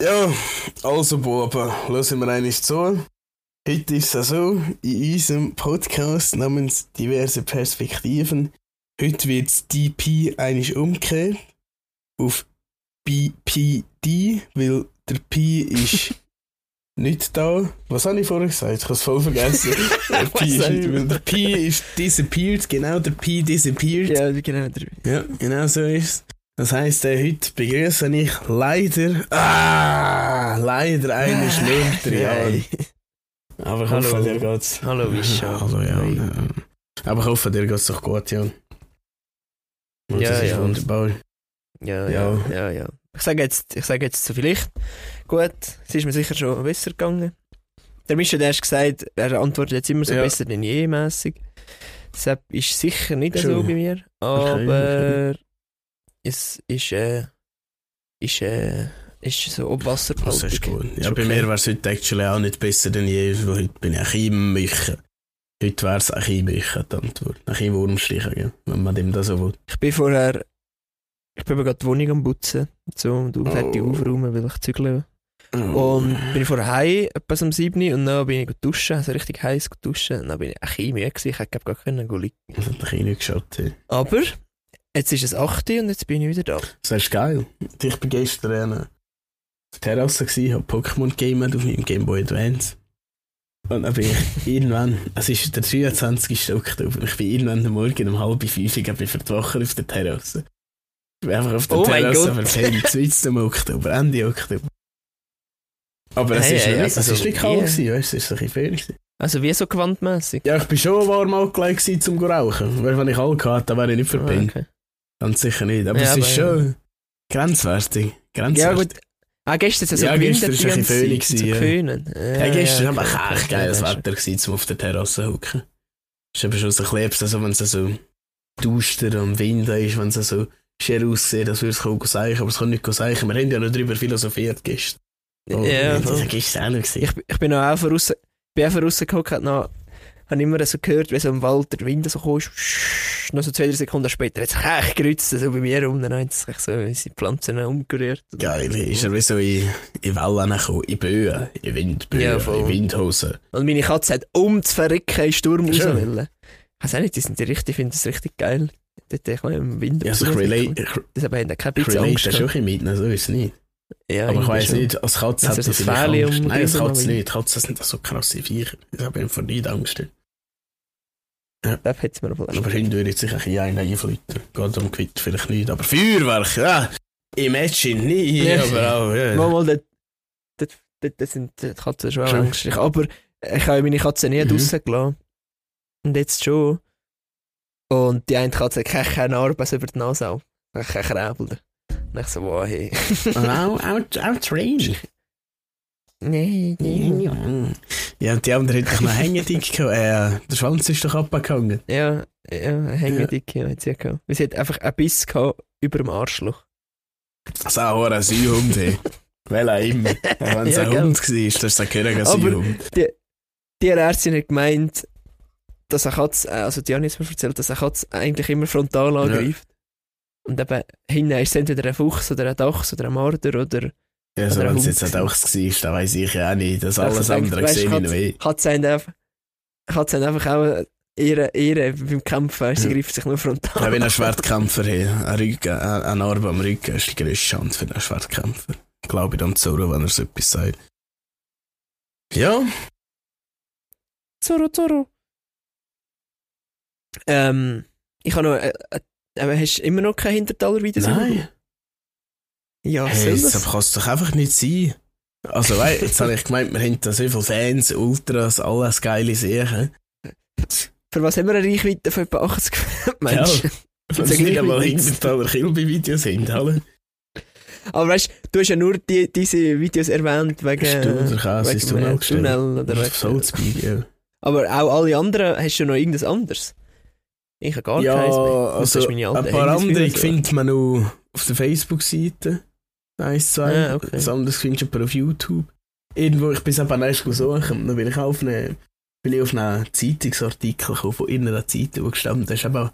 Ja, also Buben, hören wir eigentlich zu. Heute ist es so, in unserem Podcast namens Diverse Perspektiven, heute wird die P eigentlich umgekehrt auf BPD, weil der P ist nicht da. Was habe ich vorher gesagt? Ich habe es voll vergessen. der, P ist nicht, weil der P ist disappeared, genau, der P disappeared. Ja, genau. Ja, genau so ist es. Das heisst, äh, heute begrüße ich leider, ah, leider eine Schlumpter, ja. Aber ich hoffe, Hallo. dir geht's. Hallo, Wischa. Hallo, ja. Hey. ja. Aber ich hoffe, dir geht's doch gut, Jan. Und Ja, das ist ja. wunderbar. Ja, Ja. ja, ja, ja. Ich sage jetzt, ich sage jetzt so vielleicht. Gut, es ist mir sicher schon besser gegangen. Der Mischa, der hat gesagt, er antwortet jetzt immer so Ja. besser denn je mässig. Deshalb ist sicher nicht Schon. so bei mir. Aber es ist, äh, ist, äh, ist so ob Das ist gut. Ja, Ist bei okay. mir wäre es heute actually auch nicht besser denn je, weil heute bin ich bisschen Michen. Heute wäre es Michen, die Antwort. Wurmstreichen, gell, wenn man dem das so will. Ich bin vorher, ich bin gerade die Wohnung am Putzen. So, und Oh. fertig aufräumen, weil ich zügle. Und bin vorher heim, etwas um 7 Uhr, und dann bin ich duschen, also richtig heiß duschen. Und dann bin ich ein bisschen müde gewesen, ich hätte gar können liegen. Das hat ein bisschen nicht geschaut. hey. Aber, jetzt ist es 8 Uhr und jetzt bin ich wieder da. Das ist geil. Ich bin gestern auf der Terrasse gewesen, habe Pokémon gamed auf meinem Game Boy Advance. Und dann bin ich irgendwann, es ist der 23. Oktober, ich bin irgendwann am Morgen um halb fünf, ich bin für die Woche auf der Terrasse. Ich bin einfach auf der Oh Terrasse verpennt, mitten im Oktober, Ende Oktober. Aber es Hey, ist, hey, nicht- es also, ist nicht kalt yeah. gewesen, weißt du, es ist ein bisschen gewesen. Also wie so gewandmässig. Ja, ich bin schon warm angelegt zum zu rauchen. Weil wenn ich Alkohol hatte, dann wäre ich nicht verpennt. Ah, okay. Ganz sicher nicht. Aber Ja, es ist aber, schon grenzwertig. Ja Grenzwertig. gut. Ah, gestern ist es so Ja, gestern gewindet ist ein bisschen so gewesen. Ja, gestern ja, war okay, aber echt geiles Wetter, gewesen, um auf der Terrasse zu hocken. Es ist eben schon so ein bisschen, also wenn es so duster und Wind ist, wenn es so schier aussieht, als würde es seichen, aber es kann nicht seichen. Wir haben ja noch darüber philosophiert gestern. Oh, Ja, das war gestern auch noch. gewesen. Ich, ich bin auch voraus, bin auch habe immer so gehört, wie so im Wald der Wind so kam, noch so zwei, drei Sekunden später hat es echt gerützt, so bei mir rum, dann hat es so unsere Pflanzen umgerührt. Geil, ist er wie so in, in Wellen gekommen, in Böen, in Windböen, Ja, in Windhosen. Und meine Katze hat um zu verrecken in Sturm raus wollen. Ich weiß auch nicht, die sind die richtig, ich finde das richtig geil. Dort ich im Wind Ja, also ich relate, ich, Das aber haben keine ich bisschen relate Angst schon ein gehabt. bisschen mit, so ist es nicht. Ja, Aber ich schon. nicht, als Katze Also hat so Angst. um Nein, als Katze nicht. Katzen sind so krasse Viecher. Ich habe vor nicht Angst. Das hätte mir aber Hunde würde ich sicher ein einen einflittern. Geht um Gewitter vielleicht nicht. Aber Feuerwerk, ja. Imagine nie, Ja. aber auch, ja. Mal, dort, dort, dort, dort sind die Katzen schon ängstlich. Aber ich habe meine Katze nie Mhm. draussen gelassen. Und jetzt schon. Und die eine Katze hat keine, keine Arbeit über die Nase auch. Kein Kräbel. Und ich so, wow, hey. Auch, auch, auch Train. Nee, nee. Ja, ja, und die andere hat doch noch Hängedick gehabt. Äh, der Schwanz ist doch abgehangen. Ja, ja, hängedick, ja, hat sie gehabt. Sie hat einfach ein Biss gehabt über dem Arschloch. Das auch ein Seehund, ey. Weil auch immer. Wenn es Ja, ein gell. Hund war, ist das ein König ein Aber- Seehund. Die Ärztin hat gemeint, dass eine Katze, äh, also die hat mir erzählt, dass eine Katze eigentlich immer frontal angreift. Und eben hinten ist es entweder ein Fuchs oder ein Dachs oder ein Marder oder Ja, ein wenn es jetzt ein Dachs war, dann weiss ich ja auch nicht. Das alles andere weisst, sehe ich noch eh. Katze haben einfach, Katze haben einfach auch ihre, ihre beim Kämpfen, sie greift sich nur frontal. Ja, wenn ein Schwertkämpfer hat, ein Rücken, ein, ein Arm am Rücken, ist die grösste Chance für einen Schwertkämpfer. Glaube ich dann Zoro, wenn er so etwas sagt. Ja, Zorro, Zorro. Ähm, ich habe noch, äh, äh, hast du immer noch kein Hintertaler-Videos? nein. Ja, Hey, das das? kann es doch einfach nicht sein. Also, wei, jetzt habe ich gemeint, wir haben da so viele Fans, Ultras, alles geile Sachen. Für was haben wir eine Reichweite von etwa 80 Menschen? Wenn Sag es nicht einmal Videos. Hintertaler Kilby-Videos sind, alle. Aber weißt du, hast ja nur die, diese Videos erwähnt wegen, du der Käse wegen Tunnel? Tunnel oder wegen, Salzburg, ja. Aber auch alle anderen, hast du noch irgendwas anderes? Ich habe gar ja, keins mehr. Das also ist meine ein paar andere so. findet man noch auf der Facebook-Seite. Eins, zwei. Ah, okay. Das andere findest du aber auf YouTube. Irgendwo, ich bin es eben erst suchen, dann bin ich auf eine, bin ich auf einen Zeitungsartikel gekommen von irgendeiner Zeitung, wo gestanden da ist eben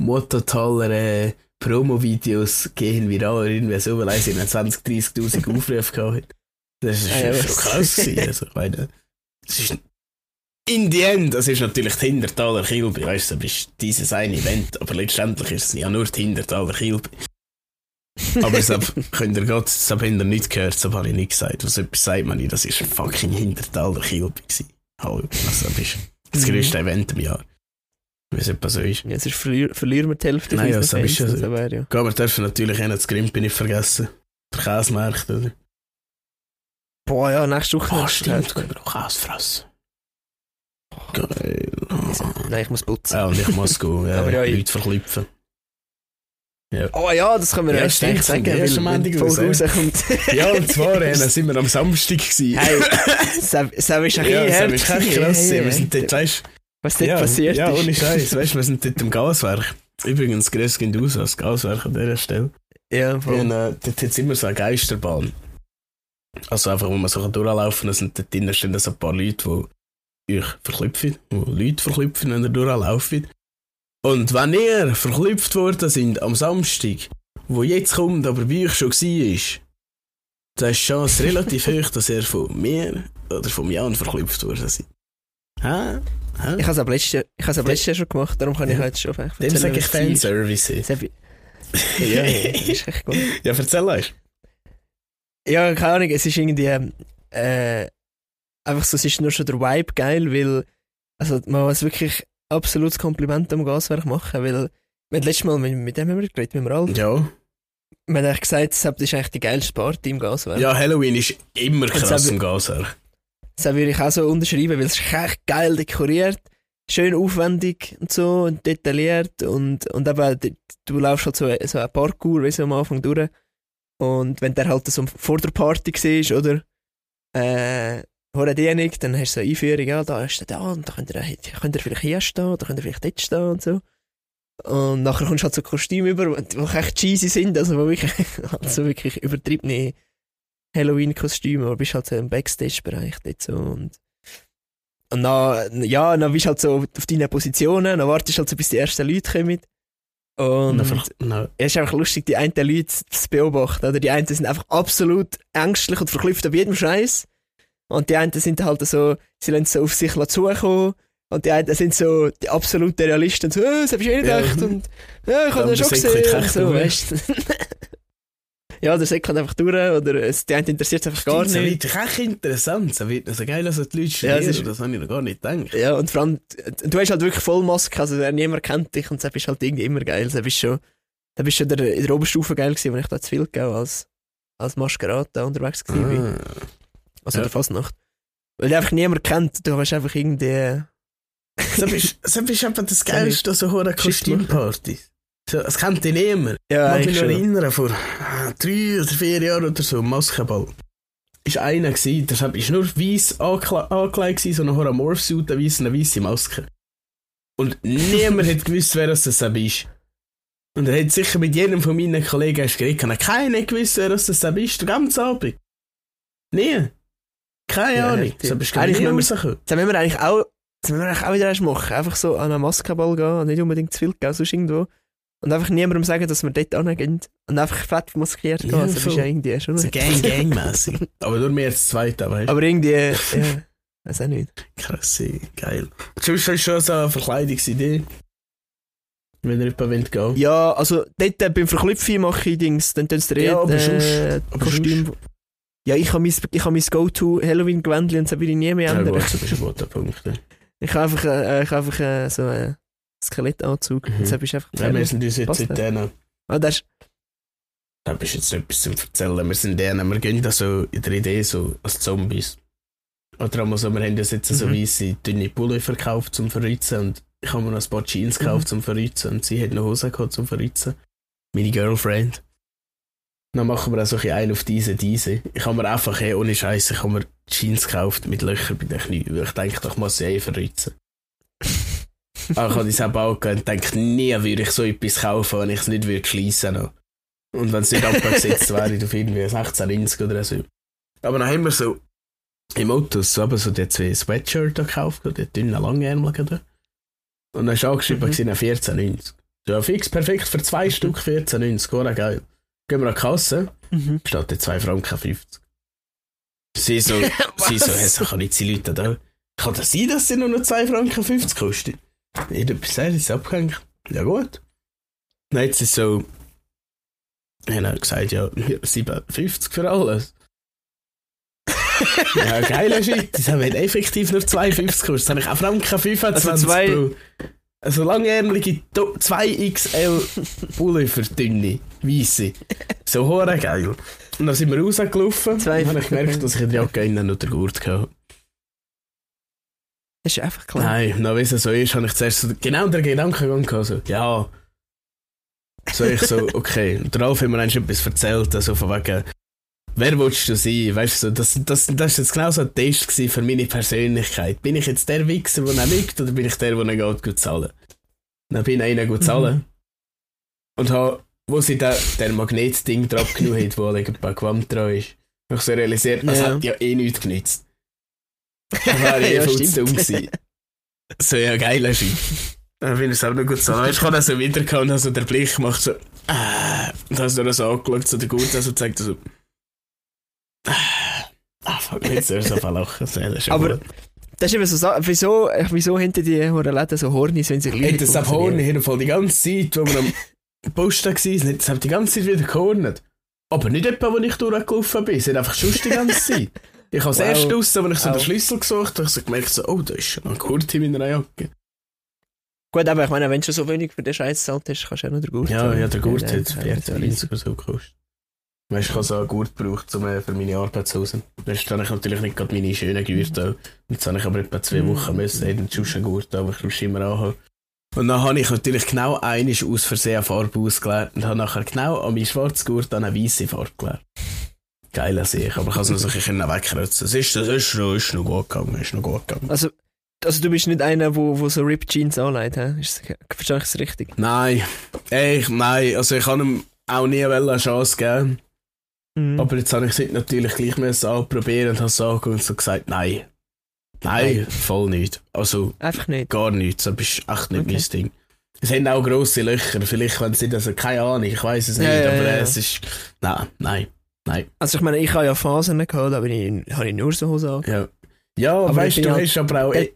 Mottotaler äh, Promo-Videos gehen viral, irgendwie so, weil eins in 20, 30'000 Aufrufe gehabt hat. Das ist Ah, ja, schon krass. gewesen. also, ich meine, das ist in the end, das ist natürlich die Hintertaler Kilby, weißt du, das ist dieses eine Event, aber letztendlich ist es ja nur die Hintertaler Kilby. Aber es hab- könnt ihr gerade, das habt ihr nicht gehört, das habe ich nicht gesagt. Was etwas sagt man nicht, das ist ein fucking Kilby gewesen. Hallo, also das ist das Mhm. größte Event im Jahr. Wie es etwa so ist. Ja, sonst verlier verlieren wir die Hälfte Nein, ja, das ist so. Das wäre ja. Wir dürfen natürlich auch das Grimpi nicht vergessen. Der Käsemarkt, oder? Boah, ja, nächste Woche. Ah, ist stimmt, es können wir auch Käse fressen. Geil. Nein, ich muss putzen. Ja, und ich muss gehen, ja, Aber ja, Leute verklüpfen. Oh ja, das können wir Ja, erst stimmt, sagen, erst am Ende rauskommt. Ja, und zwar äh, sind wir am Samstag gewesen. Hey, Sam Sam ist ein ja, das ist krass. Hey, wir sind dort, weißt Was dort ja, passiert Ja, ist. ohne Scheiß. Weißt du, wir sind dort im Gaswerk. Übrigens, grüß geht aus als Gaswerk an dieser Stelle. Ja, voll. Und, äh, dort hat es immer so eine Geisterbahn. Also einfach, wo man so durchlaufen kann. Sind dort drinnen stehen so ein paar Leute, die euch verklüpfen, die Leute verklüpfen, wenn ihr durchlaufen. Und wenn ihr verklüpft worden sind am Samstag, wo jetzt kommt, aber bei euch schon war, dann ist die Chance relativ hoch, dass ihr von mir oder von Jan verklüpft worden seid. Hä? Hä? Ich habe es ich habe letztes Jahr schon gemacht, darum kann ich Ja. heute schon einfach Dem sage ich. Fanservice. Ja, ist echt gut. Ja, erzähl euch. Ja, keine Ahnung, es ist irgendwie ähm, äh, einfach so, es ist nur schon der Vibe geil, weil also man muss wirklich absolutes Kompliment am Gaswerk machen, weil wir letztes Mal mit, mit dem haben wir geredet, mit dem Ralf. Ja. Wir haben eigentlich gesagt, das ist eigentlich die geilste Party im Gaswerk. ja, Halloween ist immer krass im Gaswerk. Das würde ich auch so unterschreiben, weil es ist echt geil dekoriert, schön aufwendig und so und detailliert und, und eben, d- du laufst halt so, so ein Parkour, weißt du, am Anfang durch und wenn der halt so vor der Party war, oder, äh, vor die nicht, dann hast du so eine Einführung, ja, da ist der da und da könnt ihr, könnt ihr vielleicht hier stehen, da könnt ihr vielleicht dort stehen und so. Und nachher kommst du halt so Kostüme über, die echt cheesy sind, also wo wirklich, also wirklich übertriebene Halloween-Kostüme, aber bist halt so im Backstage-Bereich dort so und und dann, ja, dann bist du halt so auf deinen Positionen, dann wartest du halt so, bis die ersten Leute kommen. Und es ist einfach lustig, die einen Leute zu beobachten. Oder die einen sind einfach absolut ängstlich und verklüpft auf jedem Scheiß. Und die einen sind halt so, sie lassen so auf sich zukommen. Und die einen sind so die absoluten Realisten, so, äh, das hab ich eh nicht Ja. gedacht. Und, ja, ich hab das schon gesehen. Und so, durch. weißt ja, der Säck einfach durch, oder es, die einen interessiert es einfach gar Stimmt, nicht. Das wird echt interessant. Es wird so geil, dass die Leute Ja, studieren. es ist- das habe ich noch gar nicht gedacht. Ja, und vor allem, du hast halt wirklich Vollmaske, also wer niemand kennt dich und das ist halt irgendwie immer geil. Das bist schon, da bist schon der, in der Oberstufe geil gewesen, wenn ich da zu viel gegeben als, als Maskerade da unterwegs gewesen bin. Also Ja. der Fasnacht. Weil dich einfach niemand kennt, du hast einfach irgendwie... Das ist, das ist einfach das Geilste, so hohe Kostümpartys. So, Es kennt ihn niemand. Ja, Ich mag mich noch erinnern, vor drei oder vier Jahren oder so, Maskenball. Ist einer gewesen, der ist nur ankle- angelegt gewesen, so eine hohe Morphsuit, eine weisse, eine weisse Maske. Und niemand hat gewusst, wer das ist. Und er hat sicher mit jedem von meinen Kollegen geredet, keiner gewusst, wer das das ist, den ganzen Abend. Nie. Keine Ja, Ahnung. So bist du Eigentlich müssen rausgekommen. Das müssen wir eigentlich auch, das müssen wir eigentlich auch wieder erst machen. Einfach so an einen Maskenball gehen, nicht unbedingt zu viel gehen, sonst irgendwo. Und einfach niemandem sagen, dass wir dort hingehen. Und einfach fett maskiert gehen. Ja, also, das ist voll. ja irgendwie schon... So Gang-Gang-mässig. Aber nur mehr als Zweite, weißt du? Aber irgendwie, ja, weiß auch nicht. Krass, geil. Du schon so eine Verkleidungsidee? Wenn ihr jemand gehen will? Ja, also dort äh, beim Verklüpfen mache ich Dings, dann tun sie dir Ja, aber äh, sonst- aber Kostüm. Ja, ich habe mein, ich mein Go-To-Halloween-Gewändchen und das will ich nie mehr Ja, ändern. gut, das ist ein guter Punkt. Ja. ich habe einfach, äh, ich einfach äh, so einen Skelettanzug. Mhm. Das ist einfach Ja, wir sind uns jetzt in denen. ah, das ist, Da bist jetzt etwas zu erzählen. Wir sind denen, wir gehen da so in der Idee so als Zombies. Oder einmal so, wir haben uns jetzt so Mhm. weisse dünne Pulli verkauft zum Verritzen und ich habe mir noch ein paar Jeans Mhm. gekauft zum Verritzen und sie hat noch Hosen gehabt zum Verritzen. Meine Girlfriend. Dann machen wir auch so ein bisschen ein auf diese, diese. Ich habe mir einfach, hey, ohne Scheiße, ich habe mir Jeans gekauft mit Löchern bei den Knien, ich denke, ich muss sie eh verritzen. Aber ich habe das auch gehabt und denke, nie würde ich so etwas kaufen, wenn ich es nicht würde schliessen noch. Und wenn es nicht abgesetzt wäre, auf irgendwie 1690 oder so. Aber dann haben wir so im Auto so, eben so die zwei Sweatshirt da gekauft, die dünnen Langärmeligen da. Und dann ist angeschrieben, Mhm. mhm. 14,90. Ja, fix, perfekt, für zwei Stück 14,90, oder geil. Gehen wir an die Kasse, mhm. der 2 Franken 50. Sie so, sie so, hey, so kann nicht die Leute da. Kann das sein, dass sie nur noch 2 Franken 50 kostet? Jeder gesagt, ist abgehängt. Ja gut. Dann hat sie so, dann hat gesagt, ja, 7,50 für alles. ja, geiler Shit. Das haben wir effektiv nur 2,50 gekostet. Das habe ich auch Franken 25 Also zwei- Bro. Also langärmelige 2XL Pullover dünne, weisse. So hure geil. Und dann sind wir rausgelaufen Zwei- und habe ich gemerkt, dass ich in der Jacke innen noch den Gurt hatte. Das ist einfach klar. Nein, noch wie es so ist, habe ich zuerst so genau den Gedankengang gehabt, so, ja. So ich so, okay. Und der Ralf hat mir eigentlich etwas erzählt, also von wegen, wer willst du sein? Weißt du, so, das, das, das ist jetzt genau so ein Test für meine Persönlichkeit. Bin ich jetzt der Wichser, der ihn lügt, oder bin ich der, der geht, gut zahlen? Dann bin ich einer gut zahlen. Und habe, wo sie da, der Magnetding drauf genommen hat, wo ein paar Quant dran ist, habe ich so realisiert, das Ja. hat ja eh nichts genützt. Das wäre eh Ja, voll dumm gewesen. So, ja, geiler Shit. Dann finde ich es auch noch gut so. Du, ich habe dann so wieder gehabt und dann so der Blick macht so, äh, und hast du dann so angeschaut, so der Gute, so zeigt so, äh, ah, fuck, jetzt soll ich so verlachen. So, das ist Aber- gut. Das ist eben so, wieso, wieso hinter die Läden so Hornis, wenn sie Hey, nicht das ab? Horn jeden Fall die ganze Zeit, wo wir am Posten waren, das hat die ganze Zeit wieder gehornet. Aber nicht etwa, wo ich durchgelaufen bin, es hat einfach schon die ganze Zeit. Ich habe das Wow. erste raus, als ich so den Wow. Schlüssel gesucht habe, habe ich so gemerkt, so, oh, da ist schon ein Gurt in meiner Jacke. Gut, aber ich meine, wenn du schon so wenig für den Scheiß gezahlt hast, kannst du auch noch den Gurt Ja, ja, der Gurt hat ja, ja, 40 oder so gekostet. Weißt ich habe so einen Gurt gebraucht um, äh, für meine Arbeitshose. Jetzt habe ich natürlich nicht gerade meine schönen Gürtel. Jetzt habe ich aber etwa zwei Mm. Wochen müssen, jeden Schuss Gurt, aber ich sonst immer anhaben. Und dann habe ich natürlich genau einiges aus Versehen eine Farbe ausgelegt und habe nachher genau an meinen schwarzen Gurt an eine weiße Farbe gelegt. Geil sehe ich, aber ich kann es noch so ein bisschen wegkratzen. Es ist, es ist, noch, ist noch gut gegangen, ist noch gut gegangen. Also, also du bist nicht einer, wo, wo so Ripped Jeans anlegt, hä? Ist das- Verstehe ich es richtig? Nein, ey, ich, nein, also ich habe ihm auch nie eine Chance geben. Mhm. Aber jetzt habe ich es natürlich gleich müssen anprobieren und habe so angeguckt und so gesagt, nein. Nein, voll nicht. Also Einfach nicht. gar nichts. Das ist echt nicht Okay. mein Ding. Es haben auch grosse Löcher. Vielleicht, wenn sie das, also keine Ahnung, ich weiß es nicht, Ja, aber ja. es ist. Nein, nein, nein. Also ich meine, ich habe ja Phasen gehabt, aber ich habe ich nur so Hose. Ja, ja Aber weißt ich du, halt- hast aber auch. der-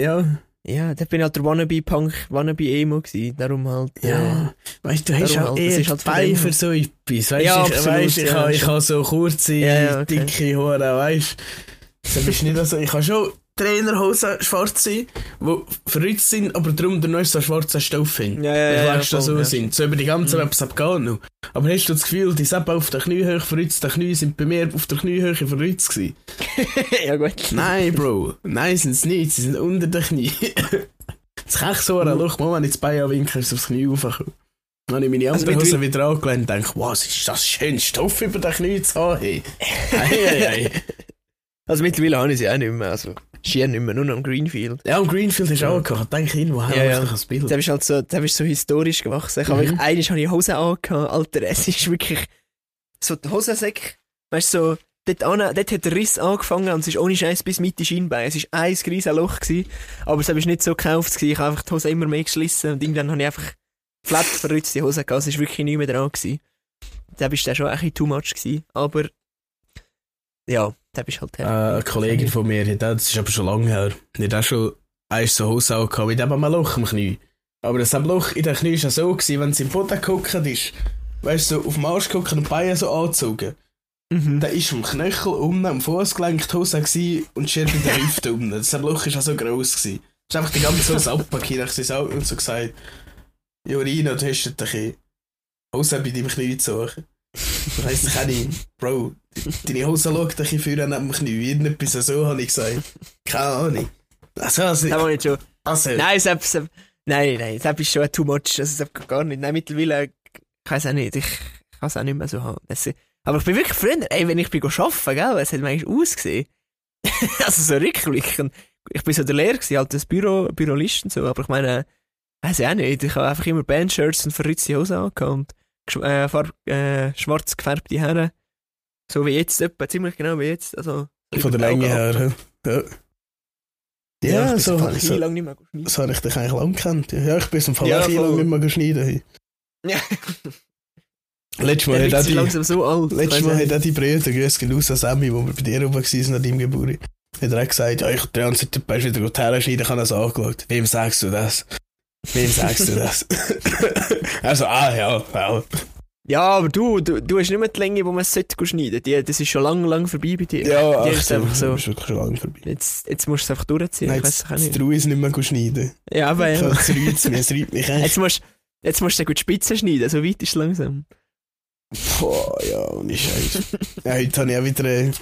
ja, Ja, da bin ich halt der Wannabe-Punk, Wannabe-Emo gewesen, darum halt... äh, ja. Weißt du, du hast halt, das eher ist halt von Beine dem für so etwas. Weißt Ja, ich, absolut, weißt, ich, ja, habe, ich habe so kurze, Ja, okay. dicke Haare, weißt du. Bist du nicht so. Ich habe schon Trainerhosen schwarze, die verrückt sind, aber darum der neueste so schwarzer Stoff hin. Ja, ja, ich ja, weißt, dass voll, so ja. sind. So über die ganze Mhm. Web abgehen noch. Aber hast du das Gefühl, die Seppen auf der Kniehöhe verrückt, die Knie sind bei mir auf der Kniehöhe verrückt gewesen? ja gut. Nein, Bro. Nein, sind es nicht. Sie sind unter den Knie. Das kann ich so ein Loch, mal, wenn ich das Bein anwinkel, ist aufs Knie raufgekommen. Dann habe ich meine Also andere mit Hose wieder angelegt und denke, wow, was ist das schön Stoff über den Knie zu haben. Hey. Ei, ei. Also mittlerweile habe ich sie auch nicht mehr, also schier nicht mehr, nur noch am Greenfield. Ja, und Greenfield ist Ja. auch gehabt. Denke ich, woher Ja, ja, ich das Bild? Der ist halt so, der ist so historisch gewachsen. Ich habe Mhm. wirklich, eines habe ich Hose angehabt, Alter, es ist wirklich so die Hosensäcke, weißt du, so, dort, an, dort hat der Riss angefangen und es ist ohne Scheiß bis Mitte Schienbein. Es war ein riesen Loch gewesen, aber es war nicht so gekauft gewesen. Ich habe einfach die Hose immer mehr geschlissen und irgendwann habe ich einfach flat verrützte Hose gehabt. Es war wirklich nicht mehr dran gewesen. Da bist du schon ein bisschen too much gewesen, aber ja, da bist halt Äh, eine Kollegin von mir, hat auch- das ist aber schon lange her, die hat auch schon eins so Hose angehabt mit eben einem Loch im Knie. Aber das Loch in den Knie war so, gewesen, wenn sie im Boden geguckt ist, weißt du, so auf den Arsch gucken und die Beine so angezogen. Mhm. Da ist am Knöchel unten, am Fußgelenk die Hose gewesen und schier bei der Hüfte unten. Das Loch war auch so gross. Gewesen. Es ist einfach die ganze Hose abgepackt. Ich habe und so gesagt, Jorina, du hast ein bisschen Hose bei deinem Knie zu suchen. Das heisst, ich kann nicht, Bro, deine Hose schaut bisschen vorne neben dem Knie. Irgendetwas so habe ich gesagt. Keine Ahnung. Also, also, Da war ich schon. also Nein, Sepp, Sepp, nein, nein, Sepp ist schon too much. Also, Sepp gar nicht. Nein, mittlerweile, ich weiß auch nicht, ich kann es auch nicht mehr so haben. Es, aber ich bin wirklich früher, ey, wenn ich bin arbeiten, gell, es hat eigentlich ausgesehen. also so rückblickend. Ich bin so der Lehrer gewesen, halt das Büro, Bürolist und so, aber ich meine, weiß ich auch nicht, ich habe einfach immer Bandshirts und verrückte Hosen angehabt äh, farb, äh, schwarz gefärbte Haare. So wie jetzt, etwa, ziemlich genau wie jetzt, also. so von der Länge her. Ja, Ja, ja so, so, so, lange nicht mehr geschnitten. so habe ich dich eigentlich lang gekannt. Ja, ich bin im Fall Ja, auch lange nicht mehr geschnitten. hey. Ja. Letztes Mal Er hat auch die, langsam so alt. letztes weiss Mal nicht. hat auch die Brüder, grüß gehen an Sammy, wo wir bei dir oben waren an deinem Geburt. Hat er auch gesagt, ja, ich hab die ganze Zeit wieder gut herschneiden, ich habe das angeschaut. Wem sagst du das? Wem sagst du das? also, ah, ja, ja. Ja, aber du, du, du hast nicht mehr die Länge, wo man es sollte schneiden. Die, das ist schon lange, lange vorbei bei dir. Ja, Die ach, ist einfach so. du bist wirklich schon lange vorbei. Jetzt, jetzt musst du es einfach durchziehen. Nein, ich weiß jetzt, es auch jetzt nicht. nicht mehr schneiden. Ja, aber ja. Es reizt mich, es reibt mich echt. Jetzt musst, jetzt musst du gut Spitzen schneiden, so weit ist es langsam. Boah, ja, ohne Scheiß. ja, heute habe ich auch wieder einen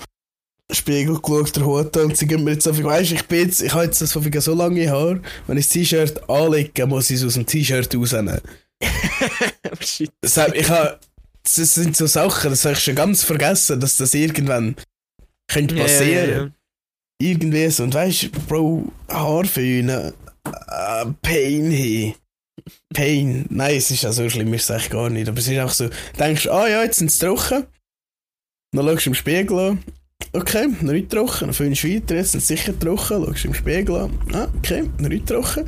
Spiegel geschaut, der Hut und sie geben mir jetzt so viel, weißt ich bin jetzt, ich habe jetzt so, viel, so lange Haare, wenn ich das T-Shirt anlege, muss ich es aus dem T-Shirt rausnehmen. shit. Das, hab- ich habe, das sind so Sachen, das habe ich schon ganz vergessen, dass das irgendwann könnte passieren. ja, ja. Irgendwie so, und weißt du, Bro, Haarföhnen, äh, Pain hey. Pain. Nein, es ist ja so schlimm, ist es echt gar nicht. Aber es ist auch so, denkst du, ah ja, jetzt sind sie trocken. Dann schaust du im Spiegel an. Okay, noch nicht trocken. Föhnst du weiter, jetzt sind sicher trocken. Schaust du im Spiegel an. Ah, okay, noch nicht trocken.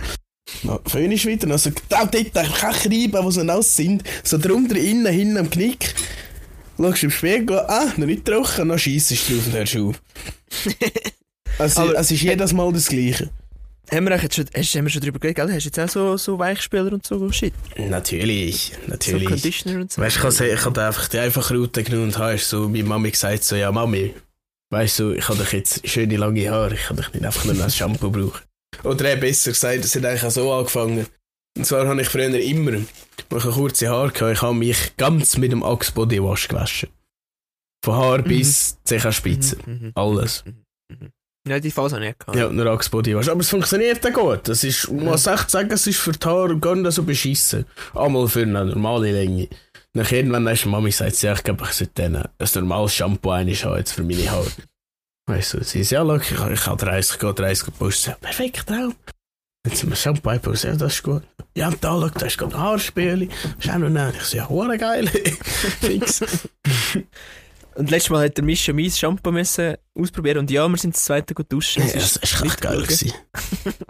Föhnst weiter. Dann so, genau dort, einfach Reiben, wo sie nass sind. So drunter, innen, hinten am Knick. Schaust du im Spiegel an. Ah, noch nicht trocken. Dann scheissest du drauf und hörst auf. Also, Aber- es ist jedes Mal das Gleiche. Haben wir, jetzt schon, hast, haben wir schon drüber geredet, gell? Hast du jetzt auch so, so Weichspieler und so Shit? Natürlich, So natürlich. Conditioner und so? weißt du, ich habe ich hab einfach die einfache Route genommen und habe so meine Mami gesagt, so, ja Mami, weißt du, ich habe doch jetzt schöne lange Haare, ich kann doch nicht einfach nur ein Shampoo brauchen. Oder eher besser gesagt, es hat eigentlich auch so angefangen. Und zwar habe ich früher immer, als ich kurze Haare hatte, ich habe mich ganz mit dem Axe Body Wash gewaschen. Von Haar bis Zehenspitze. Mhm, mhm, Alles. mhm, mhm. Ja, die Phase habe ich nicht gehabt. Ja, nur Axe Body Wash. Aber es funktioniert auch gut. Das ist, ich muss echt sagen, es ist für die Haare gar nicht so beschissen. Einmal für eine normale Länge. Nach irgendwann du Mami sie, ja, ich glaube, ich sollte ein normales Shampoo einiges haben jetzt für meine Haare. Weißt du, sie sagt, ja, look, ich, ich habe 30, ich gehe 30 gepostet. Ja, perfekt, Traum. Jetzt sind wir Shampoo eingepostet, ja, das ist gut. Ja, und da, look, da ist gerade ein Haarspiel. Schau noch nach. Ich so, ja, geil. Fix. Und letztes Mal hat der Mischa mein Shampoo müssen ausprobieren und ja, wir sind das zweite gut duschen. Ja, das ist ist echt geil gewesen.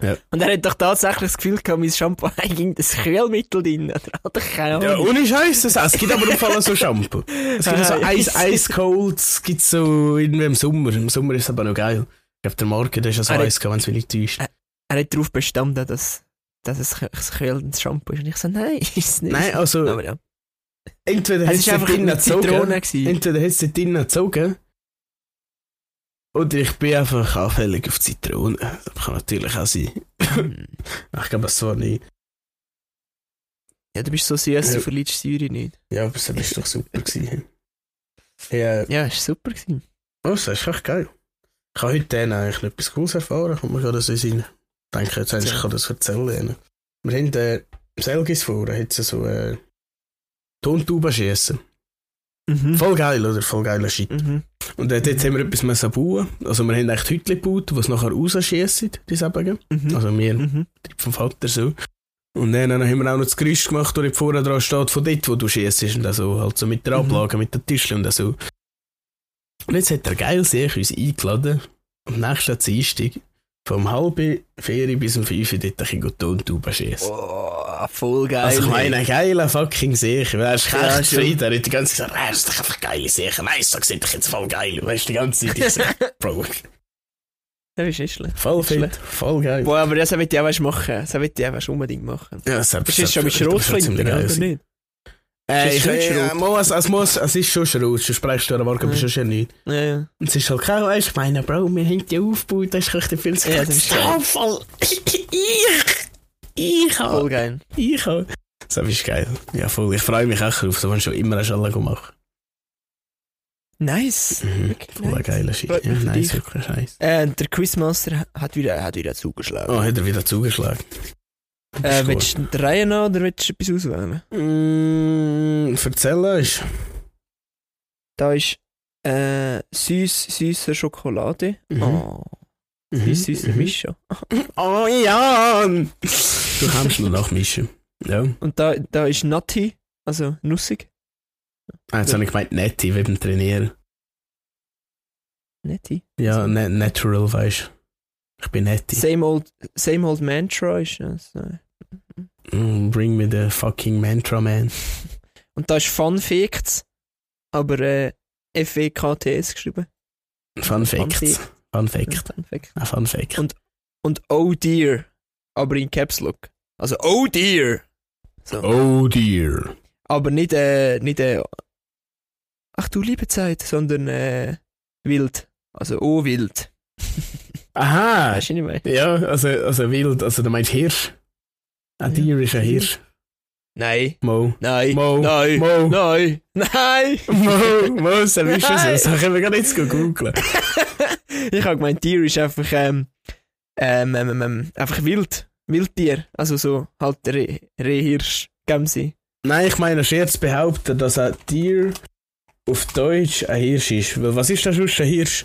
Und er hat doch tatsächlich das Gefühl gehabt, mein Shampoo hat irgendein Quellmittel drin. Oder hat er keine Ja, Ahnung. ohne Scheiß. Es gibt aber im Fall so Shampoo. Es gibt so Ice, ja. Ice Cold, es gibt so irgendwie im Sommer. Im Sommer ist es aber noch geil. Ich glaube, der Morgen, der ist ja so heiß, wenn es mich nicht täuscht. Er hat darauf bestanden, dass, dass es ein quällendes Shampoo ist. Und ich so, nein, ist es nicht. Nein, also, Aber ja. Entweder hat Es es dort einfach drinnen gezogen, entweder hat es dort drinnen gezogen, oder ich bin einfach anfällig auf Zitrone. Das kann natürlich auch sein. Ich glaube, es war nicht. Ja, du bist so süß, Ja. du verliebst Säure nicht. Ja, aber es war doch super. gewesen. Ja, Ja, ist super gewesen. oh, das ist echt geil. Ich habe heute dann eigentlich etwas Cooles erfahren. Kommt mir gerade so in den Sinn. Ich denke, jetzt eigentlich, ich kann das erzählen. Wir haben äh, im Selgis vor, da hat es so äh, Tontuben schiessen. Mhm. Voll geil, oder? Voll geiler Shit. Mhm. Und äh, dort haben wir etwas müssen bauen. Also wir haben echt Hütchen gebaut, die es nachher rausschiessen, die Säbungen. Mhm. Also wir, Mhm. vom Vater so. Und dann, dann haben wir auch noch das Gerüst gemacht, das vorne dran steht, von dort, wo du schießt. Und also halt so mit der Mhm. Ablage, mit den Tischchen und so. Und jetzt hat er geil sich uns eingeladen, am nächsten Dienstag, vom halben vier bis um fünf dort ein bisschen Tontuben schießen. Oh, voll geil. Also ich meine, geiler fucking Sicher. Er ist Ja, echt zufrieden. Er hat die ganze Zeit gesagt, er ist doch einfach geile Sicher. Nein, das sieht doch jetzt voll geil. Weißt du, die ganze Zeit. Ich so, Bro, Das ist nicht schlecht. voll fit, voll geil. Boah, aber das will ich auch machen. Das will ich auch unbedingt machen. Ja, das Das ist schon mit Schrotflinten, oder nicht? Äh, Ist ich, äh, muss, es, muss, es ist schon Schrot, sonst sprichst du an Morgen, Ja. sonst ja nicht. Ja, ja. Und es ist halt kein, weißt du, ich meine, Bro, wir haben die aufgebaut, das ist richtig viel zu Ja, voll. Ich, ich, Voll habe, geil. ich habe. Das ist geil. Ja, voll. Ich freue mich auch drauf, so wenn schon immer eine Schale machen. Nice. Mhm. Voll nice. geiler Shit. Ja, nice, wirklich nice. Äh, der Quizmaster hat wieder, hat wieder zugeschlagen. Oh, hat er wieder zugeschlagen. Äh, willst du die Reihe noch oder willst du etwas auswählen? Mm, erzählen ist. Da ist äh, süß, süßer Schokolade. Mhm. Oh, süß, süßer mhm. Mischa. Oh, Jan! Du kannst nur nachmischen. Ja. Und da, da ist Nutty, also nussig. Ah, jetzt habe ich gemeint, Netti, wie beim Trainieren. Netty. Ja, Also- ne natural, weißt du. Ich bin Netti. Same old, same old Mantra ist das. Mm, bring me the fucking Mantra Man. Und da ist Fun Facts, aber äh, F-E-K-T-S geschrieben. Fun Fact. Fact. Fun Fact. Fun Fact. Ein Fun Fact. Und- Und Oh Dear, aber in Caps Lock. Also Oh Dear! So. Oh dear. Aber nicht, äh, nicht, äh, ach du liebe Zeit, sondern, äh, wild. Also Oh Wild. Aha. Weißt du nicht mehr? Ja, also, also wild, also du meinst Hirsch. Ein Ja. Tier ist ein Hirsch. Nein, Mo. nein, Mo. nein, Mo. nein, nein! Mo, Mo, so Nein. so. Das können wir gar nicht googeln. ich habe gemeint, Tier ist einfach, ähm, ähm, ähm, ähm, ähm, einfach wild. Wildtier. Also so halt Reh, Rehhirsch, Gemsi. Nein, ich meine, Scherz behaupten, dass ein Tier auf Deutsch ein Hirsch ist. Weil was ist das sonst ein Hirsch?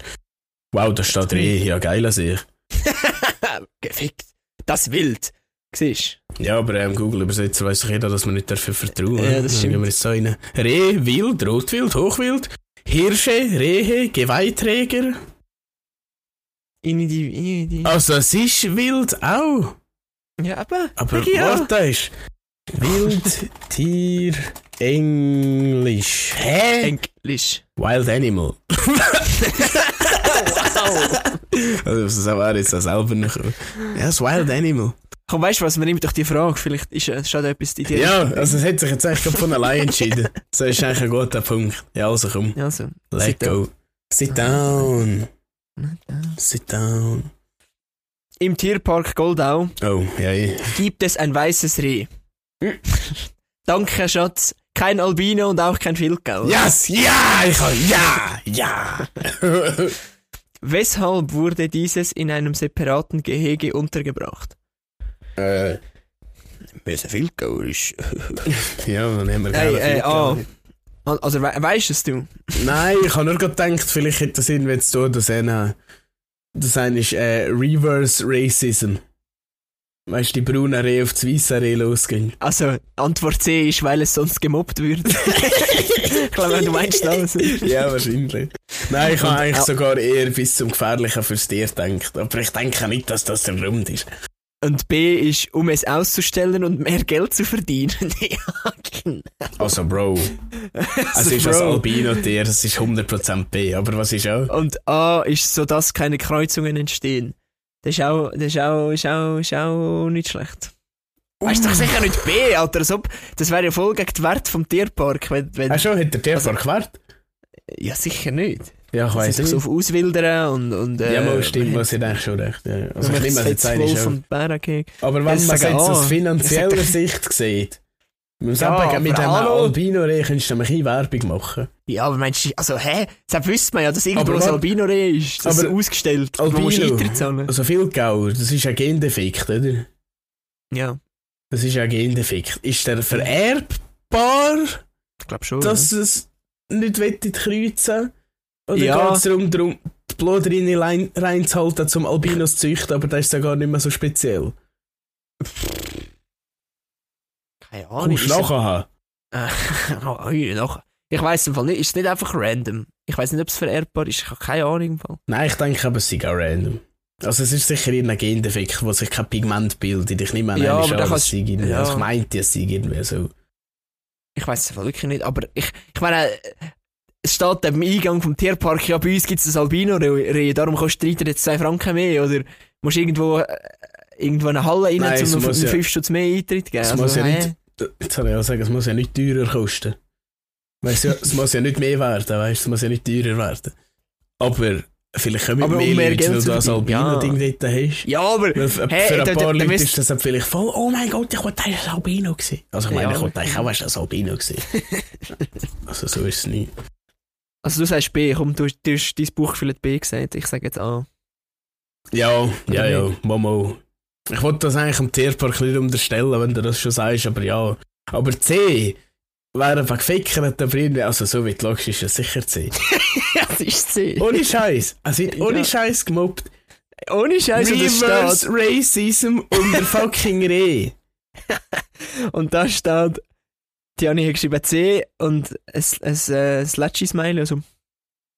Wow, da steht Reh. Ja, geil an sich. Gefickt. Das Wild. Siehst Ja, aber ähm, Google-Übersetzer weiss doch jeder, dass man nicht dafür vertrauen Ja, das stimmt. wir jetzt so rein. Reh, Wild, Rotwild, Hochwild, Hirsche, Rehe, Geweihträger. In die. Also es ist wild auch. Ja, aber. Aber warte, ist Wild, Tier, Englisch. Hä? Englisch. Wild Animal. Also, das wäre jetzt auch selber nicht. Ja, das Wild Animal. Komm, weißt du was, wir nehmen doch die Frage, vielleicht ist, äh, steht etwas in dir. Ja, also es hat sich jetzt eigentlich von allein entschieden. Das ist eigentlich ein guter Punkt. Ja, also komm, Also, let sit go. Sit down. down. Sit down. Im Tierpark Goldau Oh, ja, ja. gibt es ein weißes Reh. Danke, Schatz. Kein Albino und auch kein Wildgau. Yes, ja, ich kann, ja, ja. Weshalb wurde dieses in einem separaten Gehege untergebracht? äh, Weil es ein Wildgau ist. ja, dann haben wir Hey, äh, viel ah. Also, we weißt es du? Nein, ich habe nur gedacht, vielleicht hätte das irgendwie zu tun, dass einer, das eine ist äh, Reverse Racism. Weißt du, die braunen Rehe auf das weiße Reh losgehen. Also, Antwort C ist, weil es sonst gemobbt wird. ich glaube, du meinst das. ja, wahrscheinlich. Nein, ich habe eigentlich sogar eher bis zum Gefährlichen fürs Tier gedacht. Aber ich denke nicht, dass das der Grund ist. Und B ist, um es auszustellen und mehr Geld zu verdienen. ja, genau. Also, Bro, es Also, ist ein Bro. Albino-Tier, es ist 100% B. Aber was ist auch? Und A ist so, dass keine Kreuzungen entstehen. Das ist auch, das ist auch, ist auch, ist auch nicht schlecht. Weißt du doch sicher nicht B, Alter. Als ob, das wäre ja voll gegen den Wert vom Tierpark. Wenn, wenn, Ach schon, hat der Tierpark Wert? ja, sicher nicht. Ja, ich Das weiss ist so auf Auswildern und. und äh, Ja, mal stimmt, man was ich denke schon recht. Ja. Also, ich nehme es jetzt eigentlich. Aber wenn man Ich es aus finanzieller Sicht sieht, mit Ja, ja, mit dem. Albino-Reh könntest du nämlich Werbung machen. Ja, aber meinst du, also, hä? Das wüsste man ja, dass irgendwo Aber ein Albino-Reh ist. Das ist Aber ausgestellt. Man muss Albino. Also viel Gauer, das ist ein Gendefekt, oder? Ja, Das ist ein Gendefekt. Ist der vererbbar, ich glaube schon. dass es nicht wettet kreuzen? Oder Ja. geht es darum, darum, die Blutrinne rein, reinzuhalten, zum Albinos zu züchten, aber das ist ja gar nicht mehr so speziell. Keine Ahnung. Du ist- nachher haben? Äh, oh, ich weiß im Fall nicht, ist es nicht einfach random? Ich weiß nicht, ob es vererbbar ist, ich habe keine Ahnung im Fall. Nein, ich denke aber, es ist auch random. Also es ist sicher ein Gendefekt, wo sich kein Pigment bildet. Ich nehme an, Ja, aber auch, es sei irgendwie, ja. ich meinte, es sei irgendwie so. Ich weiß es wirklich nicht, aber ich, ich meine, es steht am Eingang vom Tierpark, ja, bei uns gibt es das Albino-Reh, darum kostet der Eintritt jetzt 2 Franken mehr, oder musst irgendwo, äh, irgendwo in eine Halle rein, Nein, um muss ja- 5 Stutz mehr Eintritt geben. Es Also, muss ja nicht, jetzt soll ich auch sagen, es muss ja nicht teurer kosten. Weißt du, es muss ja nicht mehr werden, weißt du, es muss ja nicht teurer werden. Aber vielleicht kommen Aber um mehr Leute, Geld weil du das Albino-Ding dort hast. Ja, aber, Weil für, Hey, ein paar Leute ist das vielleicht voll, oh mein Gott, ich wollte eigentlich ein Albino sehen. Also ich meine, Ja, ich wollte eigentlich auch ein Albino sehen. also so ist es nicht. also du sagst B, komm, du, du hast dein Buch vielleicht B gesagt, ich sage jetzt A. Ja, ja, Oder ja, Momo. Ich wollte das eigentlich am Tierpark nicht unterstellen, wenn du das schon sagst, aber ja. Aber C wäre einfach gefickert, aber irgendwie, also so wie du lachst, ist es sicher C. ja, das ist C. Ohne Scheiß. Also ohne Ja. Scheiß gemobbt. Ohne Scheiße, das Reverse. Racism und der fucking Reh. Und da steht, die habe ich geschrieben C und ein, ein, ein Slatchy-Smiley, also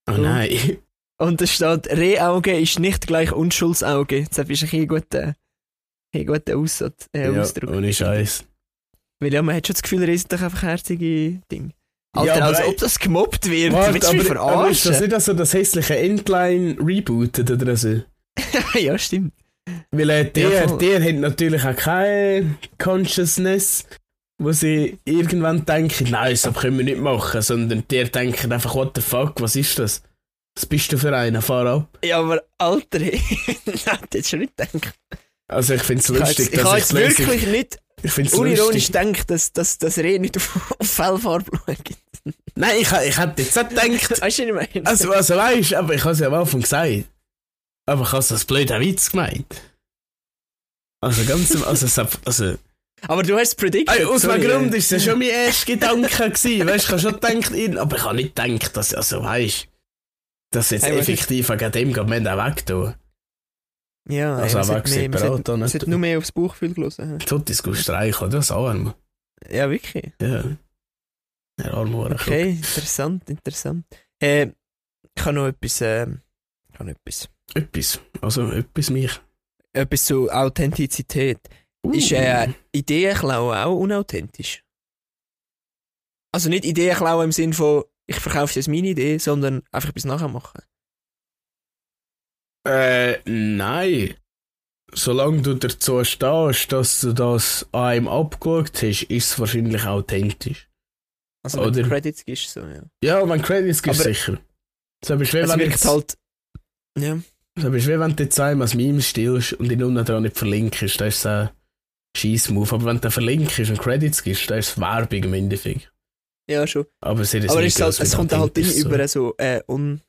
Oh nein. Und es steht, Rehauge ist nicht gleich Unschuldsauge. Das ist ein bisschen guter, ein guter Aussatz, äh, Ja, Ausdruck. ohne Scheiß. Weil ja, man hat schon das Gefühl, er sind doch einfach herzige Dinge. Alter, Ja, als ob das gemobbt wird. Warte, Willst du mich aber, aber ist das verarschen? nicht also das hässliche Endline rebootet oder so? ja, stimmt. Weil äh, der, Ja, voll. der hat natürlich auch keine Consciousness, wo sie irgendwann denken, nein, so können wir nicht machen, sondern der denkt einfach, what the fuck, was ist das? Was bist du für einer? Fahr ab. Ja, aber Alter, ich hätte jetzt schon nicht gedacht. Also ich finde es lustig, ich dass ich es wirklich nicht Ich finde es unironisch gedacht, dass, dass, dass er eh nicht auf, auf Fellfarbe schaut. Nein, ich, ich hätte jetzt nicht gedacht, Weißt du, was ich meine? also, also weißt aber ich habe es ja am Anfang gesagt. Aber ich habe es als blöder Witz gemeint. Also ganz, also, also aber du hast es predicted. Ey, aus dem Grund ist es schon mein erster Gedanke gewesen. Weißt du, ich habe schon gedacht, aber ich habe nicht gedacht, dass, also weißt dass jetzt Hey, effektiv wegen dem geht man auch weg tun. Ja, Also ey, auch man weg sollte mehr- man separat man sollte nur mehr aufs Bauchgefühl hören. Tut es gut streichen, das Arm. Ja, wirklich. Ja. Der Arm war Okay, interessant, interessant. Äh, ich habe noch etwas, äh, ich habe noch etwas. Etwas. Also etwas mich. Etwas zu Authentizität. Uh. Ist äh, Ideenklauen auch unauthentisch? Also nicht Ideenklauen im Sinn von, ich verkaufe jetzt meine Idee, sondern einfach etwas nachher machen. Äh, nein. Solange du dazu stehst, dass du das an einem abgeschaut hast, ist es wahrscheinlich authentisch. Also wenn Oder- du Credits gibst, so, ja. Ja, wenn Credits gibst, Aber- sicher. So bist du Es wenn wirkt jetzt, halt, ja. so bist du wenn du jetzt einmal als Meme stillst und ihn unten dran nicht verlinkst, das ist so ein Scheiss-Move. Aber wenn du verlinkst und Credits gibst, dann ist es Werbung im Endeffekt. Ja, schon. Aber es, ist Aber nicht es, halt, es kommt halt authentisch Ding über so äh, un,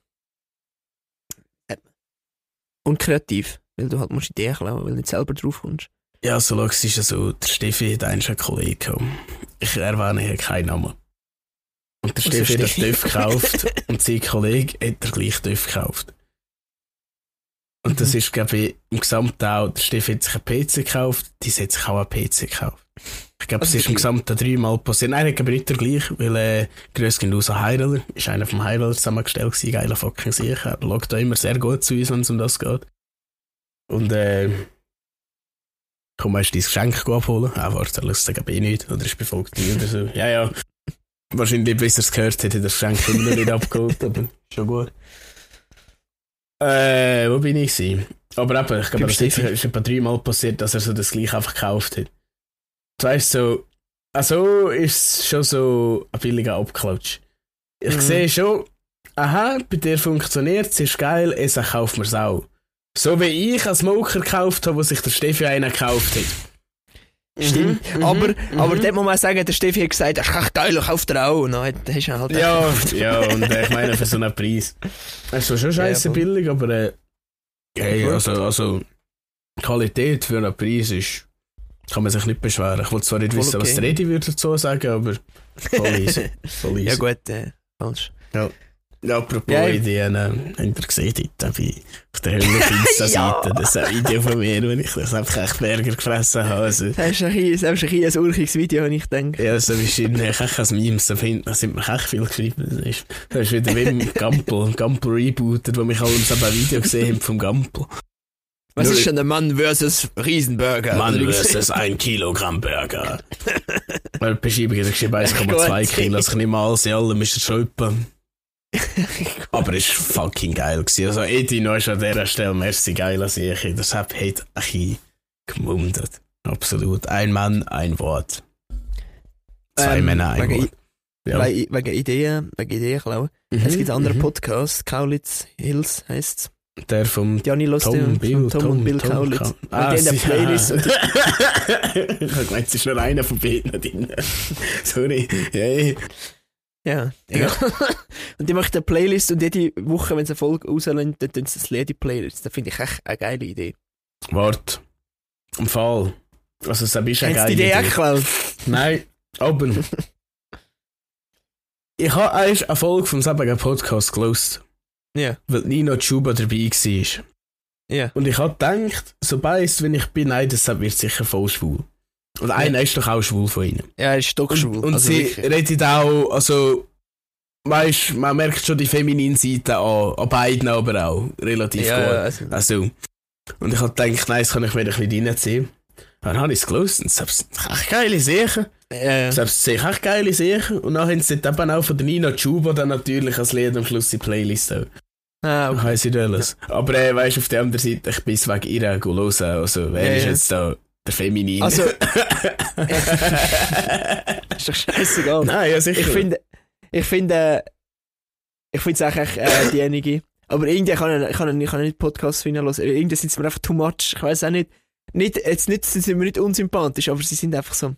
unkreativ, weil du halt musst Ideen klauen, weil du nicht selber drauf kommst. Ja, so schau, es ist ja so, der Steffi hat einen Kollegen gehabt. Ich erwähne hier keinen Namen. Und der Steffi hat das. TÜV gekauft und sein Kollege hat der gleich TÜV gekauft. Und das Mhm. ist, glaube ich, im Gesamten auch, der Steffi hat sich einen PC gekauft, die hat sich auch einen PC gekauft. Ich glaube, es Also ist im die- Gesamten dreimal passiert. Nein, ich glaube nicht der gleich, weil, äh, grüß gehen raus an Heideler, ist einer vom Heideler zusammengestellt gewesen, geiler fucking Sicher. Er schaut da immer sehr gut zu uns, wenn es um das geht. Und, äh, komm, hast du dein Geschenk abholen? Ah, warte, er lässt es eh nicht, oder ist befolgt nie oder so. Ja, ja. Wahrscheinlich, bis er es gehört er das Geschenk immer noch nicht abgeholt, aber schon gut. Äh, wo bin ich gewesen? Aber eben, ich glaube, das Steffi. ist etwa dreimal passiert, dass er so das gleiche einfach gekauft hat. Du weißt so, also ist es schon so ein billiger Abklatsch. Ich Mhm. sehe schon, aha, bei dir funktioniert es, ist geil, es kauft mir es auch. So wie ich als Smoker gekauft habe, wo sich der Steffi einen gekauft hat. Stimmt. Mhm, aber, mhm, aber mhm. dort muss man sagen, der Steffi hat gesagt, das ist echt geil, kauft er auch. Und dann hast du halt Ja, ja, und äh, ich meine für so einen Preis. Es ist schon scheiße Ja, billig, aber äh, hey, also, also Qualität für einen Preis ist, kann man sich nicht beschweren. Ich wollte zwar nicht Voll wissen, was okay. der Redi würde dazu sagen, aber voll easy. Voll easy. ja gut, äh, falsch. Ja, apropos Ja. Ideen, äh, habt ihr gesehen, dort bei, auf der Insta-Seite, Ja. das ist ein Video von mir, wo ich das einfach echt Burger gefressen habe. Also, Das ist ein bisschen- ein, urchiges Video, habe ich gedacht. ja, so wahrscheinlich echt als Memes zu finden, da sind mir echt viel geschrieben. Das ist, das ist wieder wie im Gampel, Gampel rebootet, wo mich alle so ein Video gesehen haben vom Gampel. Was ist denn der Mann versus Riesenburger? Mann versus ein Kilogramm Burger. Weil die Beschreibung geschrieben 1,2 Gut. Kilo, also ich nehme alles in allem ist es etwa. Aber es war fucking geil. Gewesen. Also Edi, noch ist an dieser Stelle, merci geil an sich. Das hat ein bisschen gemundet. Absolut. Ein Mann, ein Wort. Zwei Ähm, Männer, ein wegen, Wort. Ja. wegen, wegen Ideen, wegen Ideen klauen. Mhm, Es gibt einen anderen mhm. Podcast, Kaulitz Hills heisst Der vom Loste Tom und Bill. von Tom, und Bill Tom Kaulitz. Ka- Und die haben eine sie- Playlist. ich habe gemeint, es ist nur einer von beiden drin. Sorry. Hey. Ja, egal. und die machen eine Playlist und jede Woche, wenn sie eine Folge rauslassen, dann tun sie das Lied in die Playlist. Das finde ich echt eine geile Idee. Warte. Im Fall. Also, es ist eine sie geile die Idee Idee. Nein, aber. ich habe eigentlich eine Folge vom selben Podcast gelost, Ja, weil Nino Chuba dabei war. ja. Und ich habe gedacht, so beißt, wenn ich bin, nein, das wird sicher voll schwul. Und einer ist doch auch schwul von ihnen. Ja, er ist stockschwul. Und, und also sie wirklich. redet auch, also, weißt man merkt schon die feminine Seite an, an beiden aber auch relativ ja, gut. also, Also, und ich habe gedacht, nein, das kann ich mir ein bisschen reinziehen. Dann habe ich es gelesen und selbst echt geile Sachen. Ja, Selbst sehe ich echt geile Sachen. Und dann haben sie dort eben auch von der Nina Chuba dann natürlich als Lied am Schluss die Playlist auch. Ah, okay. Weiss ich alles. Aber äh, weißt du, auf der anderen Seite, ich bin es wegen ihr hören. Also, wer Ja, ist ja. jetzt da der Feminin? Also, ist doch scheißegal. Nein, ja sicher. Ich finde, ich finde, ich finde es eigentlich äh, diejenige. Aber irgendwie kann ich, kann ich, kann ich nicht Podcasts finden hören. Irgendwie sind sie mir einfach too much. Ich weiß auch nicht. nicht jetzt nicht, sie sind mir nicht unsympathisch, aber sie sind einfach so.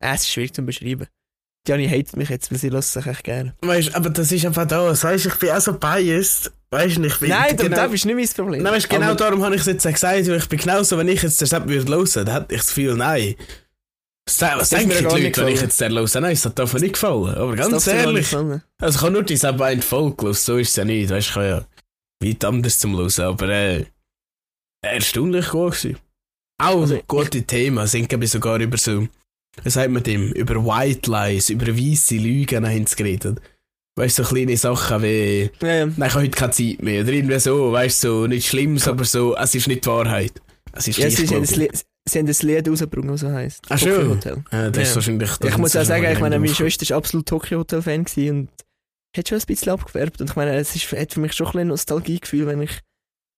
Äh, es ist schwierig zu beschreiben. Diani hatet mich jetzt, weil sie lässt sich echt gerne. Weißt aber das ist einfach das. Weißt ich bin auch so biased. Weißt du, ich bin. Nein, genau, das ist nicht mein Problem. Nein, weißt, genau Aber- darum habe ich es jetzt gesagt. weil Ich bin genauso, wenn ich jetzt den Sepp würde hören, dann hätte ich das Gefühl, nein. Was, Das denken mir die Leute, wenn ich jetzt den höre? Nein, es hat davon nicht gefallen. Aber Das ganz ehrlich. Also ich habe nur die Sepp ein Folge gehört, so ist es ja nicht. Weißt du, ich habe ja weit anders zum Hören. Aber äh, erstaunlich gut gewesen. Auch Also, gute Themen. Sind, glaube ich, sogar über so, wie sagt man dem, über White Lies, über weiße Lügen haben sie geredet. Weißt du, so kleine Sachen wie, Ja, ja. nein, ich habe heute keine Zeit mehr. Oder irgendwie so, weißt du, so, nicht Schlimmes, aber so, es ist nicht die Wahrheit. Es ist ja gleich, sie, haben das Lied, sie haben das Lied rausgebracht, was so heisst. Ach, Tokyo schon? Hotel. Äh, das ist Ja. wahrscheinlich... Ich muss auch sagen, ich meine, meine Schwester ist absolut Tokyo Hotel Fan und hat schon ein bisschen abgefärbt. Und ich meine, es ist, hat für mich schon ein bisschen Nostalgiegefühl, wenn ich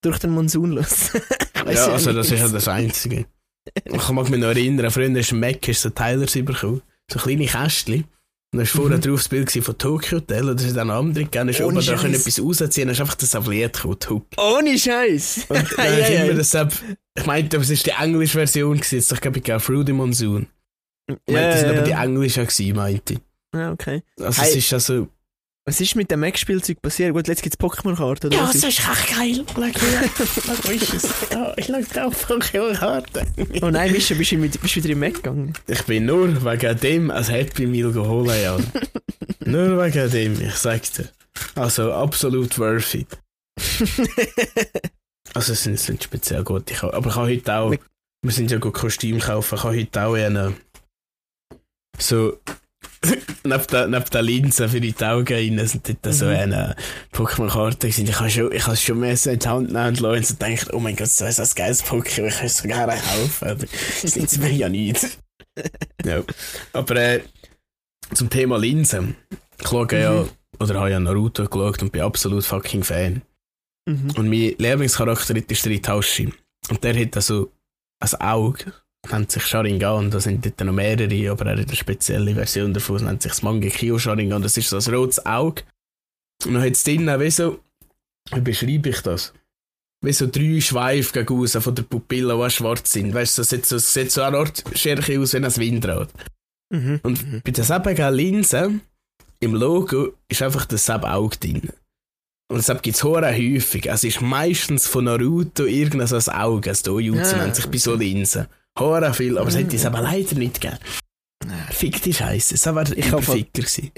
durch den Monsun weiss Ja, ja also das ist ja das Einzige. Ich mag mich noch erinnern, früher ist ein Mac ist so Teilers bekommen. So kleine Kästchen. Und dann war vorne Mhm. drauf das Bild von Tokyo Hotel und da ist dann andere gegeben. Dann oben da können etwas rausziehen, dann ist einfach das auf Lied gekommen. Ohne Scheiß. Und dann Ja, ja. immer das ab, ich meinte, das ist die englische Version jetzt ich glaube ich Through the Monsoon. Ich meinte, das sind aber die englische meinte ich. ja, okay. Also Hey. es ist also... Was ist mit dem Mac-Spielzeug passiert? Gut, jetzt gibt es Pokémon-Karten. oder was ist echt geil. Wo ist es? Ja, ich schau da auf Pokémon-Karten. Oh nein, Mischa, bist du mit- bist du wieder im Mac gegangen? Ich bin nur wegen dem ein Happy Meal geholt, ja. nur wegen dem, ich sag's dir. Also absolut worth it. Also es sind, sind speziell gut. Ich, aber ich habe heute auch, wir sind ja gut Kostüm kaufen, ich habe heute auch einen, so, neben der, neben der Linse für die Augen rein, sind dort so Mhm. eine Pokémon-Karte gewesen. Ich habe schon, ich habe schon mehr so in die Hand genommen und lassen und so gedacht, oh mein Gott, so ist das geiles Pokémon, ich kann es sogar kaufen. Aber das nützt mir ja nicht. ja. Aber äh, zum Thema Linsen. Ich schaue ja, Mhm. oder habe ja Naruto geschaut und bin absolut fucking Fan. Mhm. Und mein Lieblingscharakter ist der Itachi. Und der hat also ein Auge, nennt sich Sharingan, da sind dort noch mehrere, aber er hat eine spezielle Version davon, nennt sich das Mangekyo Sharingan, das ist so ein rotes Auge. Und dann hat es drinnen, wie so, wie beschreibe ich das? Wie so drei Schweife gegen von der Pupille, die schwarz sind. Weißt du, das sieht so, das sieht so eine Art Scherche aus wie ein Windrad. Mhm. Und Mhm. bei der selben Linse, im Logo, ist einfach das selbe Auge drin. Und deshalb gibt es häufig. Es ist meistens von Naruto irgendein Auge, ein Dojutsu Ah, nennt sich bei so Linsen. Hure viel, aber es hätte es Mhm. aber leider nicht gegeben. Fick die Scheiße, das war Ich Überficker gewesen.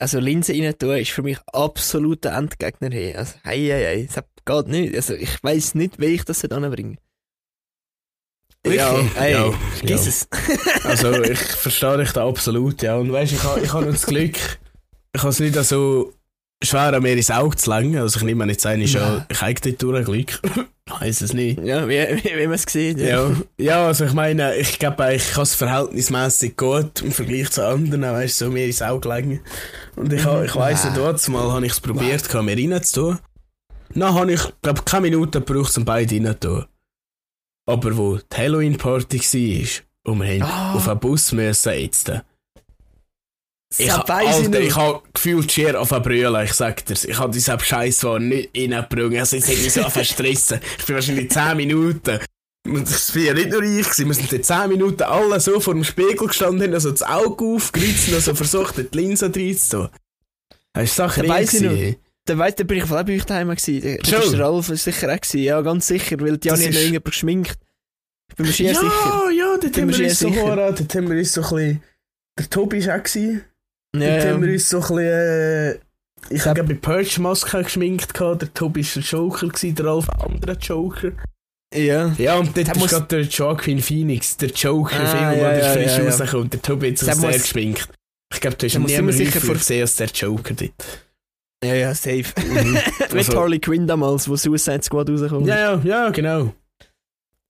Also Linse rein tun ist für mich absoluter Endgegner. Hey. Also, hei, hei, hei, das geht nicht. Also, ich weiss nicht, wie ich das anbringe. Ja, ey, ja, vergiss es. Also ich verstehe dich da absolut, ja. Und weißt, ich habe ich ha noch das Glück, ich habe es nicht so schwer an mir ins Auge zu langen. Also ich nehme jetzt einen schon, durch Glück. weiss es nicht. Ja, wie, wie, wie man es sieht. Ja, ja, also ich meine, ich glaube, ich kann es verhältnismäßig gut im Vergleich zu anderen, weißt du, so mir ins Auge legen. Und ich, ich weiss, Wow. dort mal habe ich es probiert, kann mir reinzutun. Dann habe ich, glaube keine Minute gebraucht, um beide reinzutun. Aber wo die Halloween-Party war, und wir haben Ah. auf einen Bus müssen jetzt. Ich, weiss ich Alter, ich habe gefühlt schier auf Brüllen, ich sag dir's. Ich habe diesen Scheiß nicht reingebrungen. Also, jetzt hat mich so stressen. Ich bin wahrscheinlich 10 Minuten. Und das war ja nicht nur ich, wir sind dort 10 Minuten alle so vor dem Spiegel gestanden, haben also das Auge aufgeritzt und also versucht, die Linse reinzutun. Das war Sache Da weiss ich noch. gewesen. Dann weißt du, bin ich voll bei euch daheim gewesen. Da- war der Ralf sicher auch gewesen. Ja, ganz sicher, weil die noch ist- irgendjemand geschminkt. Ich bin mir sehr ja, sicher. ja, dort Bin haben wir uns so dort haben wir uns so ein bisschen, der Tobi war auch gewesen. Ja, Dort haben wir uns so ein bisschen, äh, ich habe bei Purge Maske geschminkt, gehabt. der Tobi war der Joker, gewesen, der Ralf ein anderer Joker. ja. Ja, und dort muss- gerade der Joaquin Phoenix, der Joker-Film, Ah, der ja, der ja, frisch ja, ja. rauskommt. Der Tobi hat sich sehr muss- geschminkt. Ich glaube, du hast Der ihn muss nie ziemlich mehr sicher vor- gesehen als der Joker dort. Ja, ja, safe. Mhm. Mit Also- Harley Quinn damals, wo Suicide Squad rauskommt. ja, ja, ja, genau.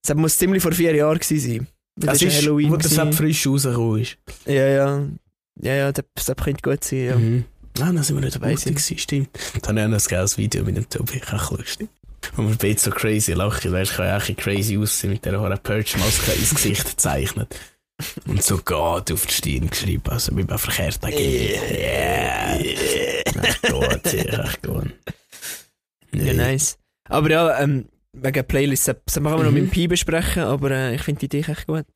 Das muss ziemlich vor vier Jahren gewesen sein. Das Das ist ist, Halloween. wo. Sepp frisch rausgekommen ist. Ja, ja. Ja, ja, das, das könnte gut sein, ja. Mhm. Ah, dann sind wir nicht dabei ich gewesen, stimmt. Dann haben wir noch ein geiles Video mit dem Tobi, auch lustig. Und wir beide so crazy lachen, weißt du, kann ja auch ein bisschen crazy aussehen mit der hohen Perch-Maske ins Gesicht gezeichnet. Und so Gott auf die Stirn geschrieben, also mit einem verkehrten G. Yeah. Echt gut, echt gut. Ja, nice. Aber ja, ähm, wegen Playlists, das das machen wir noch Mhm. mit dem Pi besprechen, aber äh, ich finde die Idee echt gut.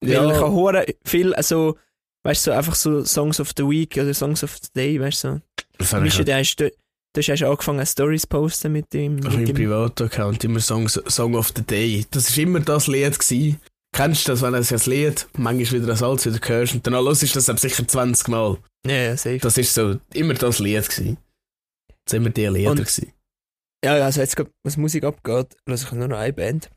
Weil ich Ja, kann hören, viel, also, weißt du, so einfach so Songs of the Week oder Songs of the Day, weißt du, so. das Beispiel, du hast, du, hast angefangen, Stories zu posten mit dem. auf meinem Mit dem Privat-Account immer Songs, Song of the Day. Das war immer das Lied. Gewesen. Kennst du das, wenn du das Lied manchmal wieder als Salz wieder hörst und dann hörst du das sicher 20 Mal? ja, ja, safe. Das ist so immer das Lied gewesen. Das sind immer die Lieder Und- gewesen. Ja, also jetzt, was Musik abgeht, lasse ich nur noch eine Band,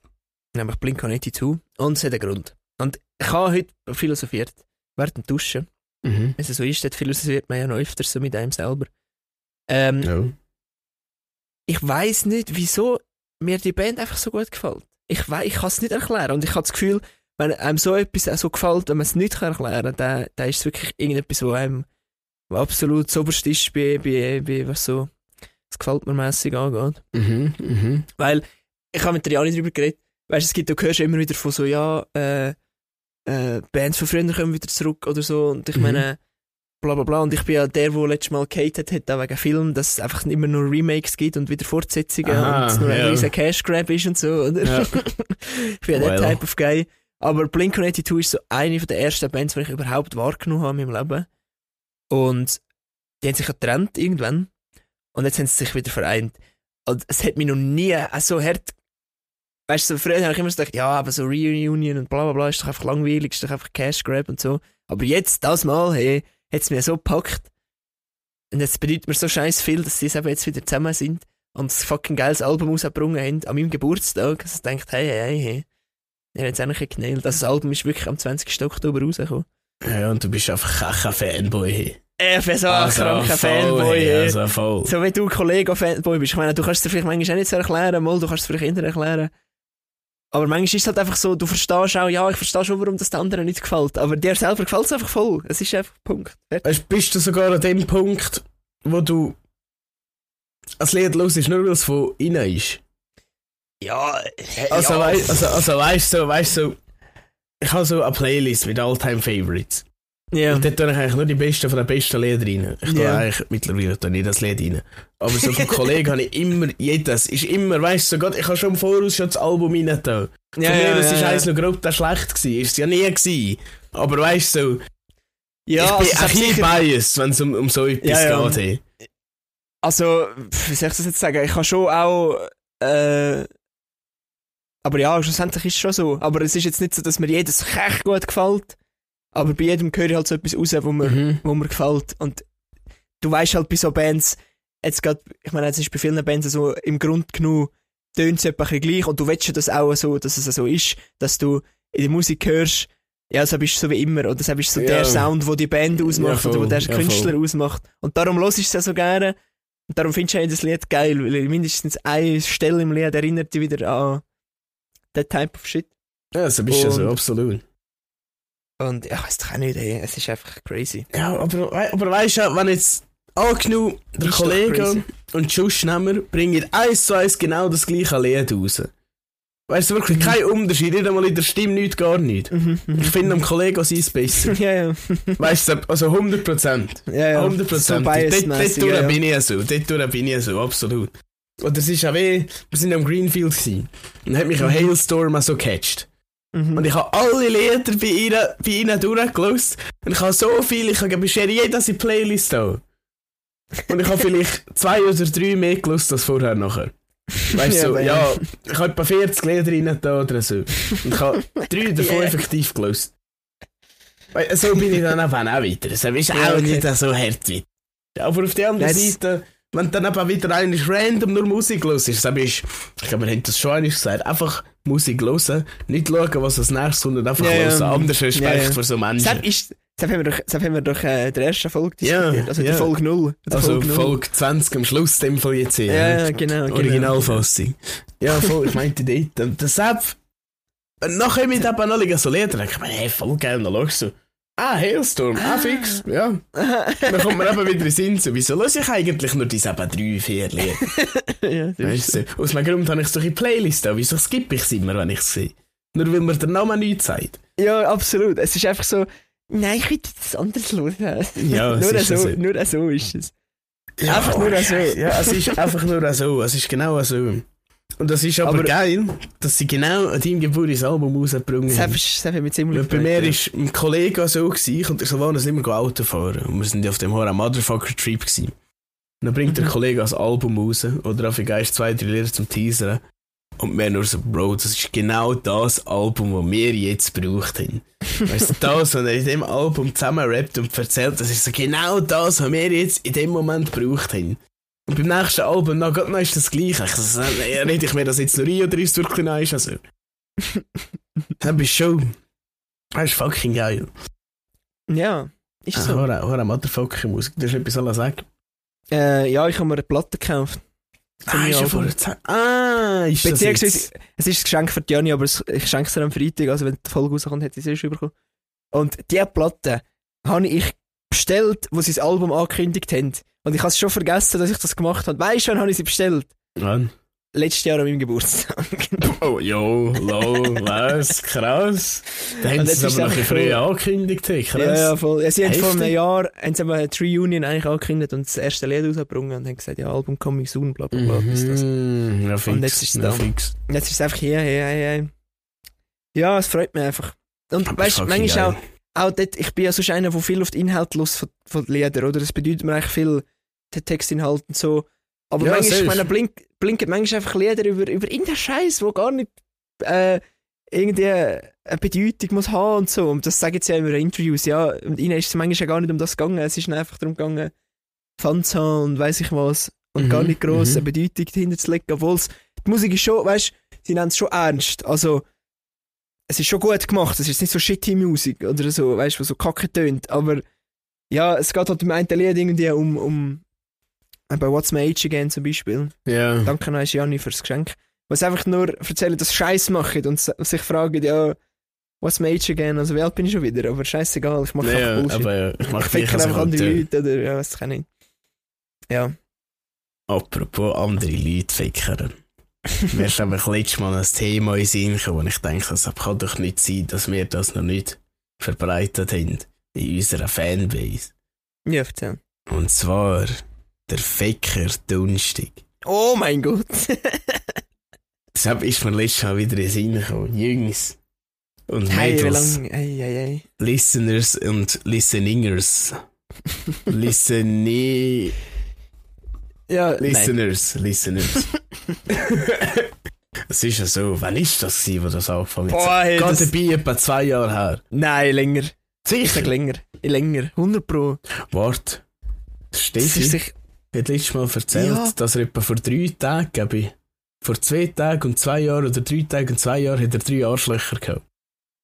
nämlich Blink-182 und es hat einen Grund. Und ich habe heute philosophiert, während dem Duschen, Mhm. wenn es so ist, dort philosophiert man ja noch öfter so mit einem selber. Ähm, Ja. ich weiß nicht, wieso mir die Band einfach so gut gefällt. Ich weiß, ich kann es nicht erklären und ich habe das Gefühl, wenn einem so etwas so gefällt, wenn man es nicht kann erklären kann, dann, dann ist es wirklich irgendetwas, wo einem absolut das oberste ist bei, bei, bei was so das gefällt mir mässig angeht. Mhm. Mhm. Weil, ich habe mit der Jani darüber geredet, weißt du, es gibt, du hörst immer wieder von so, ja, äh, äh, Bands von früher kommen wieder zurück oder so und ich Mhm. meine, bla bla bla und ich bin ja der, der letztes Mal gehatet hat, auch wegen Film, dass es einfach immer nur Remakes gibt und wieder Fortsetzungen Aha, und es nur ein ja. riesen Cash Grab ist und so, oder? Ja. ich bin ja der Well. Type of Guy. Aber Blink-182 ist so eine von der ersten Bands, die ich überhaupt wahrgenommen habe in meinem Leben. Und die haben sich getrennt irgendwann. Und jetzt haben sie sich wieder vereint. Und es hat mich noch nie so hart. Weißt du, so früher habe ich immer so gedacht, ja, aber so Reunion und bla bla bla ist doch einfach langweilig, ist doch einfach Cash Grab und so. Aber jetzt, das Mal, hey, hat es mir so gepackt. Und jetzt bedeutet mir so scheiß viel, dass sie eben jetzt wieder zusammen sind und ein fucking geiles Album rausgebracht haben an meinem Geburtstag. Also ich denkt, hey, hey, hey. Ihr habt es eigentlich geknallt. Das Album ist wirklich am 20. Oktober rausgekommen. ja, und du bist einfach kein Fanboy. hey. Er ist so ein Also, kranker voll, Fanboy. hey, hey. Also voll. So wie du Kollege-Fanboy bist. Ich meine, du kannst es dir vielleicht manchmal auch nicht so erklären, mal, du kannst es vielleicht eher erklären. Aber manchmal ist es halt einfach so, du verstehst auch, ja, ich verstehe schon, warum das den anderen nicht gefällt. Aber dir selber gefällt es einfach voll. Es ist einfach Punkt. Weißt, bist du sogar an dem Punkt, wo du ein Lied los ist, nur weil es von innen ist? Ja, Also, ja. wei also, also weißt du, so, weißt du, so, ich habe so eine Playlist mit All-Time Favorites. Ja. Und dort tue ich eigentlich nur die besten von den besten Liedern rein. Ich tue Ja. eigentlich mittlerweile tue nicht das Lied rein. Aber so vom Kollegen habe ich immer, jedes, ist immer, weißt du, so Gott, ich habe schon im Voraus schon das Album rein. Von ja, mir, ja, es ja, ist ja. eins noch grob das schlecht gewesen. Ist es ja nie gewesen. Aber weißt du, so, ja, ich also, bin es ein bisschen biased, wenn es um, um so etwas Ja, geht. Hey. Also, wie soll ich das jetzt sagen? Ich habe schon auch. Äh, aber ja, schlussendlich ist es schon so. Aber es ist jetzt nicht so, dass mir jedes echt gut gefällt. Aber bei jedem höre ich halt so etwas raus, wo mir, Mhm. wo mir gefällt. Und du weißt halt bei so Bands, jetzt grad, ich meine, es ist bei vielen Bands so im Grund genug, tönt es etwa ein bisschen gleich. Und du willst ja das auch so, dass es so ist, dass du in der Musik hörst, ja, so bist du so wie immer. Oder so bist du so Ja. der Sound, wo die Band ausmacht Ja, oder wo der Ja, Künstler ausmacht. Und darum los ich es ja so gerne. Und darum findest du ja das Lied geil, weil mindestens eine Stelle im Lied erinnert dich wieder an that type of shit. Ja, so bist du ja so, absolut. Und ja, ich auch nicht, ey. es ist einfach crazy. Ja, aber, aber weißt du, wenn jetzt angenommen der Ist Kollege und Schussnehmer bringen eins zu eins genau das gleiche Lied raus. Weißt du, wirklich Mhm. kein Unterschied, nicht einmal in der Stimme, nicht gar nicht. Mhm, mhm. Ich finde am Kollegen sein besser. ja, ja. Weißt du, also 100 Prozent. ja, ja. 100 Prozent. So dort ja, ja. bin ich so, dort bin ich so, absolut. Und das ist auch wie, wir sind am Greenfield gewesen. Und hat mich auch Hailstorm auch so gecatcht. Mhm. Und ich habe alle Lieder bei ihnen, bei ihnen durchgelost. Und ich habe so viel, ich habe bisher jedes in die Playlist da. Und ich habe vielleicht zwei oder drei mehr gelost als vorher nachher. Weißt Ja, du, so, aber- ja, ich habe etwa 40 Lieder rein da oder so. Und ich habe drei davon Yeah. effektiv gelost. So bin ich dann auch auch weiter. Das ist Ja, auch okay. nicht so hart. Ja, aber auf der anderen Seite, wenn du dann eben wieder eigentlich random nur Musik los ist, ich glaube, wir haben das schon einmal gesagt, einfach Musik hören, nicht schauen, was als nächstes, sondern einfach Ja, ja. hören. Anders Respekt Ja, ja. für so Menschen. Das ist, das haben wir doch, das haben wir doch äh, der ersten Folge Ja, diskutiert. also in der ja. Folge 0. Der also null. Folge 20 am Schluss, dem Fall jetzt hier. Ja, ja, genau. genau. Originalfassung. Ja, voll, ich meinte dort. Und Und nachher mit eben noch so Lieder, ich mir, hey, voll geil, dann schaust du. Ah, Hailstorm, ah, fix, ja. dann kommt man eben wieder in den Sinn, so, wieso höre ich eigentlich nur diese eben drei, vier Lieder? ja, Weißt du, aus einem Grund habe ich solche Playlist da, wieso skippe ich es immer, wenn ich es sehe? Nur weil mir der Name nichts sagt. Ja, absolut. Es ist einfach so, nein, ich will das anders hören. Ja, nur, so, so. nur so ist es. Ja, Einfach nur so. Ja, es ist einfach nur so, es ist genau so. Und das ist aber, Aber- geil, dass sie genau an deinem Geburt das Album rausgebracht Das haben. habe ich, das habe ich mir ziemlich Weil bei mir ja. ist ein Kollege so gewesen, ich und der Silvanus immer go Auto fahren. Und wir sind ja auf dem Horror Motherfucker Trip gewesen. Und dann bringt der Mhm. Kollege das Album raus, oder auf Geist zwei, drei Lieder zum Teasern. Und wir nur so, Bro, das ist genau das Album, das wir jetzt gebraucht haben. Weißt du, das, was er in dem Album zusammen rappt und erzählt, das ist so genau das, was wir jetzt in dem Moment gebraucht haben. Und beim nächsten Album, na, Gott, ist das Gleiche. Ich äh, rede ich mir das jetzt nur ein oder ist es wirklich nice? Also, das ist schon, das ist fucking geil. Ja, ist Ah, so. Hör, hör Motherfucker Musik, du hast etwas sollen sagen. Äh, ja, ich habe mir eine Platte gekauft. Ah, ist ja vor. Ah, ist das Beziehungsweise, jetzt? es ist ein Geschenk für Jani, aber ich schenke es dir am Freitag, also wenn die Folge rauskommt, hätte ich es erst bekommen. Und diese Platte habe ich bestellt, wo sie das Album angekündigt haben. Und ich habe es schon vergessen, dass ich das gemacht habe. Weißt du, wann habe ich sie bestellt? Wann? Letztes Jahr an meinem Geburtstag. Oh, jo, low, was, krass. Da haben sie es aber noch früh angekündigt, hey, krass. ja, ja, voll. Ja, Sie haben vor einem. Jahr haben sie eine Reunion eigentlich angekündigt und das erste Lied rausgebracht und haben gesagt, ja, Album coming soon, bla bla bla. Mhm, ja, fix. Und jetzt ist es ja, fix. Und Jetzt ist es einfach hier, hier, hier, hier. Ja, es freut mich einfach. Und weißt du, manchmal geil. auch dort, ich bin ja sonst einer, der viel auf die Inhalte los von, von Liedern, oder? Das bedeutet mir eigentlich viel der Textinhalt und so. Aber Ja, manchmal, meine, blink, blinken manchmal einfach Lieder über, über irgendeinen Scheiß, wo gar nicht äh, irgendwie eine Bedeutung muss haben und so. Und das sagen sie ja immer in Interviews. Ja, und ihnen ist es manchmal gar nicht um das gegangen. Es ist einfach darum gegangen, Fun zu haben und weiss ich was. Und Mhm, gar nicht gross mhm. eine Bedeutung dahinter zu legen. Obwohl es- die Musik ist schon, weißt sie nennen es schon ernst. Also, es ist schon gut gemacht. Es ist nicht so shitty Musik oder so, weißt du, so kacke tönt. Aber ja, es geht halt im einen Lied irgendwie um, um bei What's My Age Again zum Beispiel. Ja. Danke an Gianni fürs Geschenk. Was einfach nur erzählen, dass Scheiß machen und sich fragen, ja, what's my age again? Also wie alt bin ich schon wieder? Aber scheißegal, ich mache Ja, einfach Bullshit. aber ja, ich ich mache ficke einfach andere Leute oder ja, weiß ich nicht. Ja. Apropos andere Leute fickern. Mir ist einfach letztes Mal ein Thema in Sinn gekommen, ich denke, das kann doch nicht sein, dass wir das noch nicht verbreitet haben in unserer Fanbase. Ja, erzähl. Und zwar der Ficker Dunstig. Oh mein Gott. Deshalb ist mir letztes Mal wieder in Sinn gekommen. Jungs und Mädels? Hey, hey, hey. Listeners und Listeningers. Listeni Ja, nein. Listeners, Listeners. Es ist ja so, wann ist das gewesen, wo das angefangen hat? Boah, hey, Geht das, dabei etwa zwei Jahre her. nein, länger. Ich Sicher? länger. Länger. 100 Pro. Ist Steffi sich, hat letztes Mal erzählt, Ja. dass er etwa vor drei Tagen, glaube ich, vor zwei Tagen und zwei Jahren oder drei Tagen und zwei Jahren hat er drei Arschlöcher gehabt.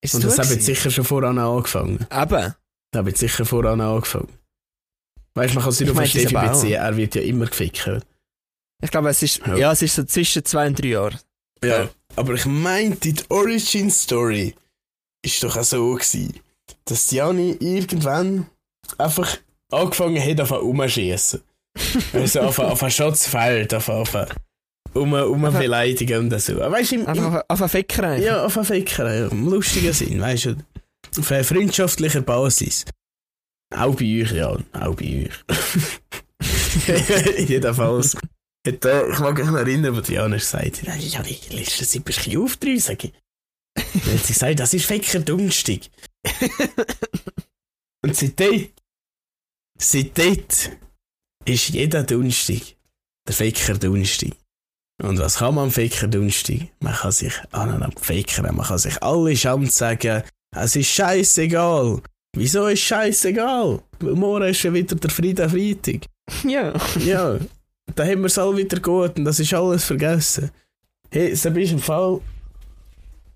ist Und das hat jetzt gewesen? sicher schon voran angefangen. Eben. Das hat jetzt sicher voran angefangen. Weißt du, man kann es nicht auf Steffi beziehen, er wird ja immer gefickt. Ich glaube, es ist, Ja. ja. es ist so zwischen zwei und drei Jahren. Ja. Aber ich meinte, die Origin Story ist doch auch so gewesen, dass Jani irgendwann einfach angefangen hat, auf umschießen. also auf, auf ein Schatzfeld, auf, auf um, um Einfach- beleidigen und so. Weißt im, Einfach auf, auf einen Ficker ja, auf einen Ficker, im lustigen Sinn, weißt du. Auf einer freundschaftlicher Basis. Auch bei euch, ja, auch bei euch. Jedenfalls. Hat, äh, ich mag mich noch erinnern, wo Diana gesagt hat, ja, die letzte Zeit bist du ein bisschen aufdrüsig. Dann hat sie gesagt, das ist Ficker dunstig. Und seitdem, seitdem ist jeder dunstig der Ficker dunstig. Und was kann man am Ficker dunstig? Man kann sich aneinander fickern, man kann sich alle Schand sagen, es ist scheißegal. Wieso ist scheißegal? Morgen ist schon wieder der Frieden Freitag. ja. Ja, da haben wir es alle wieder gut und das ist alles vergessen. Hey, es ist im Fall.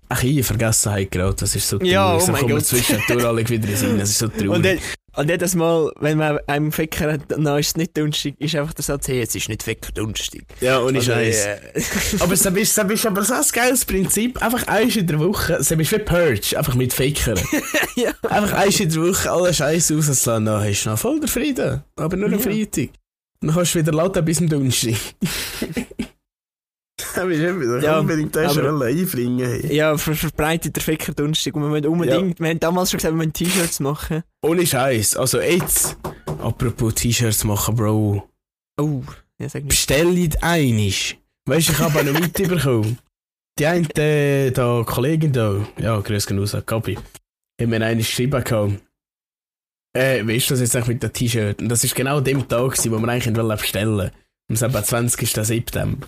Ach, ich Vergessenheit gerade, das ist so traurig. Ja, oh so kommen zwischendurch alle wieder in den Sinn, das ist so traurig. Und dann, Und jedes Mal, wenn man einem Ficker hat, dann ist es nicht dunstig, ist einfach der Satz, hey, es ist nicht Ficker dunstig. Ja, ohne Also, Scheiß. äh, Aber es ist, es ist aber so ein geiles Prinzip. Einfach eins in der Woche. Es ist wie Purge, einfach mit Fakern. ja. einfach eins in der Woche alle Scheiße rauslassen. Dann hast du noch voll der Frieden. Aber nur am Ja. Freitag. Dann kannst du wieder laden bis zum Donnerstag. Du eben, Ja, unbedingt das schon einbringen. Hey. Ja, ver verbreitet der Ficker dunstig. Und wir wollen unbedingt, wir haben damals schon gesagt, wir wollen T-Shirts machen. Ohne Scheiß. Also jetzt, apropos T-Shirts machen, Bro. Oh, ja, sag nicht. Bestellt einisch. Weißt du, ich habe noch mitbekommen. Die eine, äh, da Kollegin da, ja, grüß gehen raus, Gabi, hat mir eine geschrieben gehabt. Äh, wie ist das jetzt eigentlich mit dem T-Shirt? Und das ist genau dem Tag, gewesen, wo wir eigentlich bestellen wollten. Am 27. September.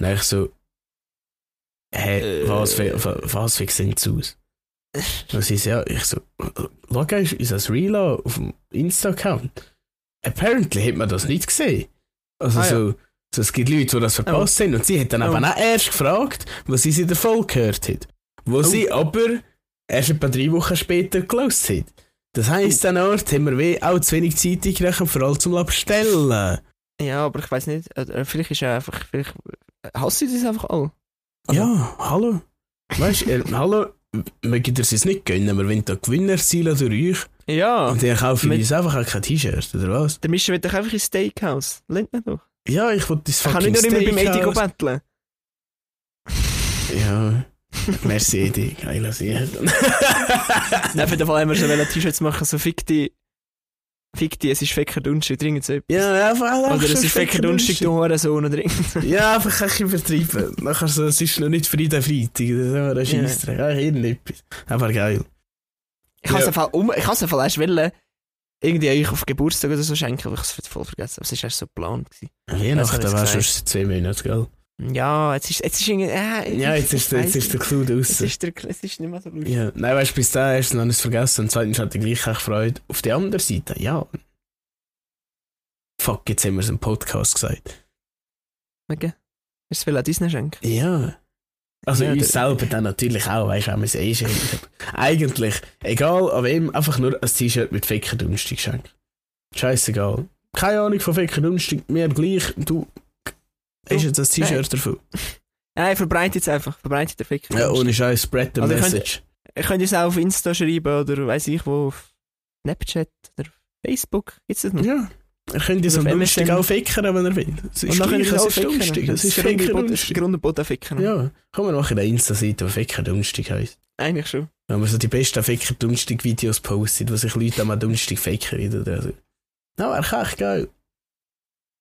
Und ich so, hä, Äh. was für, für, was für sieht's aus? Und sie so, ja, ich so, schau, ist, ist das real auf dem Insta-Account? Apparently hat man das nicht gesehen. Also Ah, ja. so, so, es gibt Leute, die das verpasst haben. Und sie hat dann Oh. aber auch erst gefragt, was sie in der Folge gehört hat. Wo Oh. sie aber erst etwa drei Wochen später gelost hat. Das heisst, Oh. an Ort haben wir wie auch zu wenig Zeit gerechnet, vor allem zum Bestellen. Ja, aber ich weiß nicht. äh, Vielleicht ist er einfach. Vielleicht hasst sie das einfach alle. Also- Ja, hallo. Weißt du, äh, hallo, mögt ihr es uns nicht gönnen, wir wollen da Gewinner erzielen durch euch. Ja. Und dann wir Mit- uns einfach auch kein T-Shirt, oder was? Der Mischer will doch einfach ins Steakhouse. Lernt man doch. Ja, ich wollte das Ich kann nicht nur immer beim Etigo betteln. Ja. Merci, Edi. Geil, dass ihr. Nein, auf jeden Fall haben wir schon T-Shirts machen, so fick die. Fick die, es ist Fecker Dunstig, dringend so etwas. Ja, einfach. einfach Oder es ist Fecker Dunstig, du Hurensohn oder so. Ja, einfach ein bisschen übertrieben. Nachher so, es ist noch nicht Frieden, Freitag. Das ist ein Scheissdreck. Ja, irgendetwas. Aber geil. Ich Ja. einfach um, ich es einfach erst wollen, irgendwie euch auf Geburtstag oder so schenken, aber ich habe es voll vergessen. Aber es war erst so geplant. Weihnachten jetzt war schon zwei Monaten, gell? Ja, jetzt ist, jetzt ist irgendwie, äh, Ja, jetzt ist, ich jetzt ist der. Clou es draussen. ist, der, es ist nicht mehr so lustig. Ja, nein, weißt du, bis dahin erst noch nicht vergessen und zweitens hatte ich gleich echt Freude. Auf der anderen Seite, ja. Fuck, jetzt haben wir es im Podcast gesagt. Okay. Hast du es an Disney schenken? Ja. Also Ja, uns der- selber dann natürlich auch, weißt du, haben wir es eh schon. Eigentlich, egal an wem, einfach nur ein T-Shirt mit Ficker Dunstig schenken. Scheißegal. Keine Ahnung von Ficker Dunstig, mir gleich, du. Hast jetzt ein T-Shirt dafür? Nein, verbreitet es einfach. Verbreitet der Fick. Ja, ohne Scheiß, spread the Also ich message. Ihr könnt es auch auf Insta schreiben oder weiß ich wo, auf Snapchat oder Facebook. Gibt's das noch? Ja. Er könnte so MSN. auch fickern, wenn er will. Es ist könnt gleich, es ist ficken. dunstig, es ist Das Ficker und ficken. Ja, komm, wir machen eine Insta-Seite, die Ficker dunstig heisst. Eigentlich schon. Wenn wir so die besten Ficker dunstig Videos posten, wo sich Leute einmal dunstig ficken wieder oder so. Na, wäre echt geil.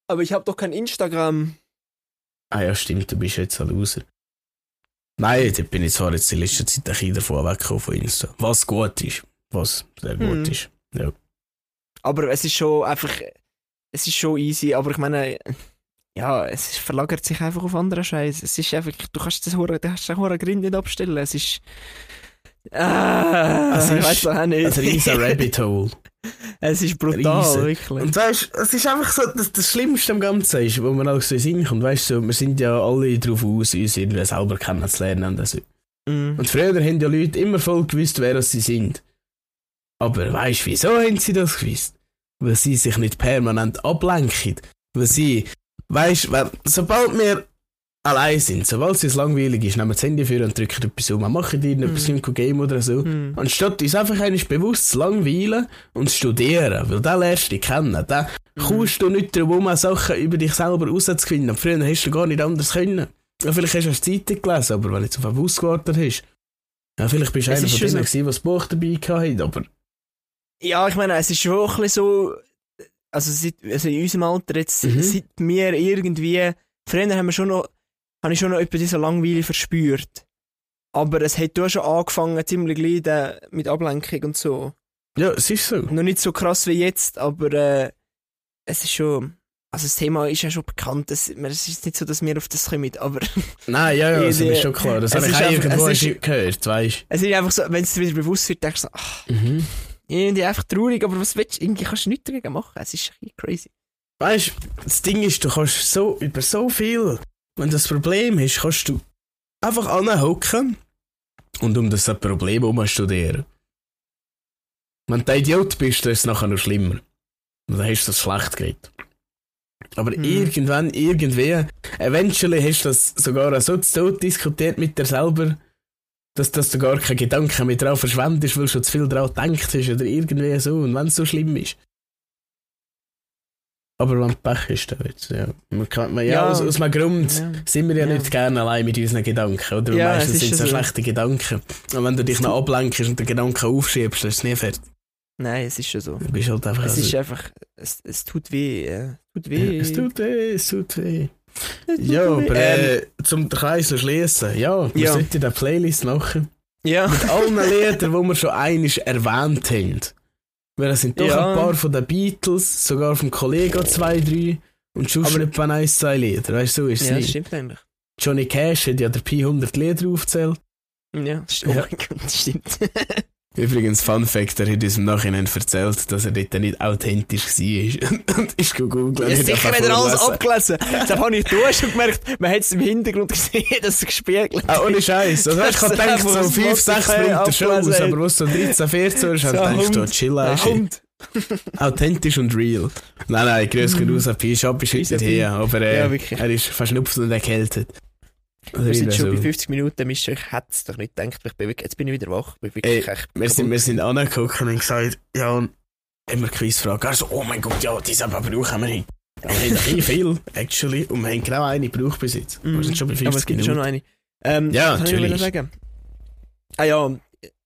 Aber ich habe doch kein Instagram. Ah ja, stimmt, du bist jetzt ein Loser. Nein, da bin ich zwar jetzt in letzter Zeit ein bisschen davon weggekommen von Insta. Was gut ist. Was sehr gut Hm. ist. Ja. Aber es ist schon einfach. Es ist schon easy, aber ich meine. Ja, es ist- verlagert sich einfach auf andere Scheiße. Es ist einfach, du kannst das Hure, du hast den Hure Grind nicht abstellen. Es ist. Ah, Es ich ist- weiß doch auch nicht. Ein riesen Rabbit Hole. es ist brutal, Riesen. wirklich. Und weißt du, es ist einfach so, das, das Schlimmste am Ganzen ist, wo man auch so in den Sinn kommt. Weißt du, so, wir sind ja alle darauf aus, uns irgendwie selber kennenzulernen. Und, so. Mm. und früher haben ja Leute immer voll gewusst, wer sie sind. Aber weißt du, wieso haben sie das gewusst? Weil sie sich nicht permanent ablenken. Weil sie, weißt du, sobald wir allein sind, sobald es langweilig ist, nehmen wir das Handy für und drücken etwas um, machen die etwas Mhm. im Game oder so. Mm. Anstatt uns einfach einmal bewusst zu langweilen und zu studieren, weil dann lernst du dich kennen. Dann kommst du nicht darum, um Sachen über dich selber herauszufinden. Früher hast du gar nicht anders können. Ja, vielleicht hast du erst Zeitung gelesen, aber wenn du jetzt auf einen Bus gewartet hast, ja, vielleicht bist du Es einer von denen, so. die das Buch dabei hatten, aber Ja, ich meine, es ist schon ein bisschen so, also, seit, also in unserem Alter jetzt, Mhm. seit wir irgendwie, früher haben wir schon noch, habe ich schon noch etwa diese Langweile verspürt. Aber es hat auch schon angefangen, ziemlich gleich dann mit Ablenkung und so. ja, es ist so. Noch nicht so krass wie jetzt, aber äh, es ist schon, also das Thema ist ja schon bekannt, es, es ist nicht so, dass wir auf das kommen, aber Nein, ja, ja, das ist schon klar. Das habe ich auch irgendwo ist- gehört, weißt es ist einfach so, wenn es dir wieder bewusst wird, denkst du so, ach. Mhm. irgendwie einfach traurig, aber was willst du, irgendwie kannst du nichts dagegen machen, es ist ein bisschen crazy. Weißt du, das Ding ist, du kannst so über so viel, wenn das Problem hast, kannst du einfach anhocken und um das Problem herum studieren. Wenn du ein Idiot bist, dann ist es nachher noch schlimmer. Und dann hast du das schlecht geredet. Aber Mhm. irgendwann, irgendwie, eventually hast du das sogar so zu Tod diskutiert mit dir selber, dass, dass du gar keine Gedanken mehr drauf verschwendest, weil du schon zu viel drauf gedacht hast oder irgendwie so. Und wenn es so schlimm ist. Aber wenn Pech ist, dann wird's, ja. Man kann, man, ja, Ja. aus, aus einem Grund Ja. sind wir ja, Ja. nicht gerne allein mit unseren Gedanken, oder? Ja, Meistens es ist sind es ja so schlechte Gedanken. Und wenn du dich noch ablenkst und den Gedanken aufschiebst, dann ist es nie fertig. Nein, es ist schon so. Du bist halt einfach Es so- ist einfach, es, es tut weh. Äh, tut Ja, weh. Es tut weh, es tut weh. Es tut Ja, weh. aber Ähm, äh, zum Kreis zu schließen, ja, wir Ja. sollten eine Playlist machen. ja. Mit allen Liedern, die wir schon einiges erwähnt haben. Weil es sind doch Ja. ein paar von den Beatles, sogar vom Kollegen zwei, drei. Und schon Aber- etwa ein, zwei Lieder. Weißt du, so ist es ja, das nicht. stimmt eigentlich. Johnny Cash hat ja der Pi 100 Lieder aufgezählt. Ja, das stimmt. Ja. Oh mein Gott, das stimmt. Übrigens, Fun Fact, er hat uns im Nachhinein erzählt, dass er dort nicht authentisch war. Und ist gegoogelt. Ja, hat sicher einfach wieder alles abgelesen. Deshalb habe ich durch und gemerkt, man hat es im Hintergrund gesehen, dass es gespiegelt Ah, ohne Scheiß. Also, ich habe Das gedacht, ist so einfach 5, 6 Spotify Minuten Shows, abgelesen aber was so 13, 14 ist, habe ich gedacht, chill Ah, ist Hund. authentisch und real. Nein, nein, grüß mhm. raus, Pi Shop ist heute her, aber äh, Ja, er ist verschnupft und erkältet. Wir sind schon bei so. 50 Minuten, Mischa, ich hätte es doch nicht gedacht. Ich bin wirklich, jetzt bin ich wieder wach. Ich bin Ey, Wir sind, wir sind angeguckt und haben gesagt, ja, und haben wir Quizfrage. Also, oh mein Gott, ja, diese aber brauchen wir nicht. Wir haben viel, actually, und wir haben genau eine gebraucht bis jetzt. Wir sind schon bei 50 Mhm. Aber es gibt Minuten. schon noch eine. Ähm, Ja, ich natürlich. noch sagen? Ah ja,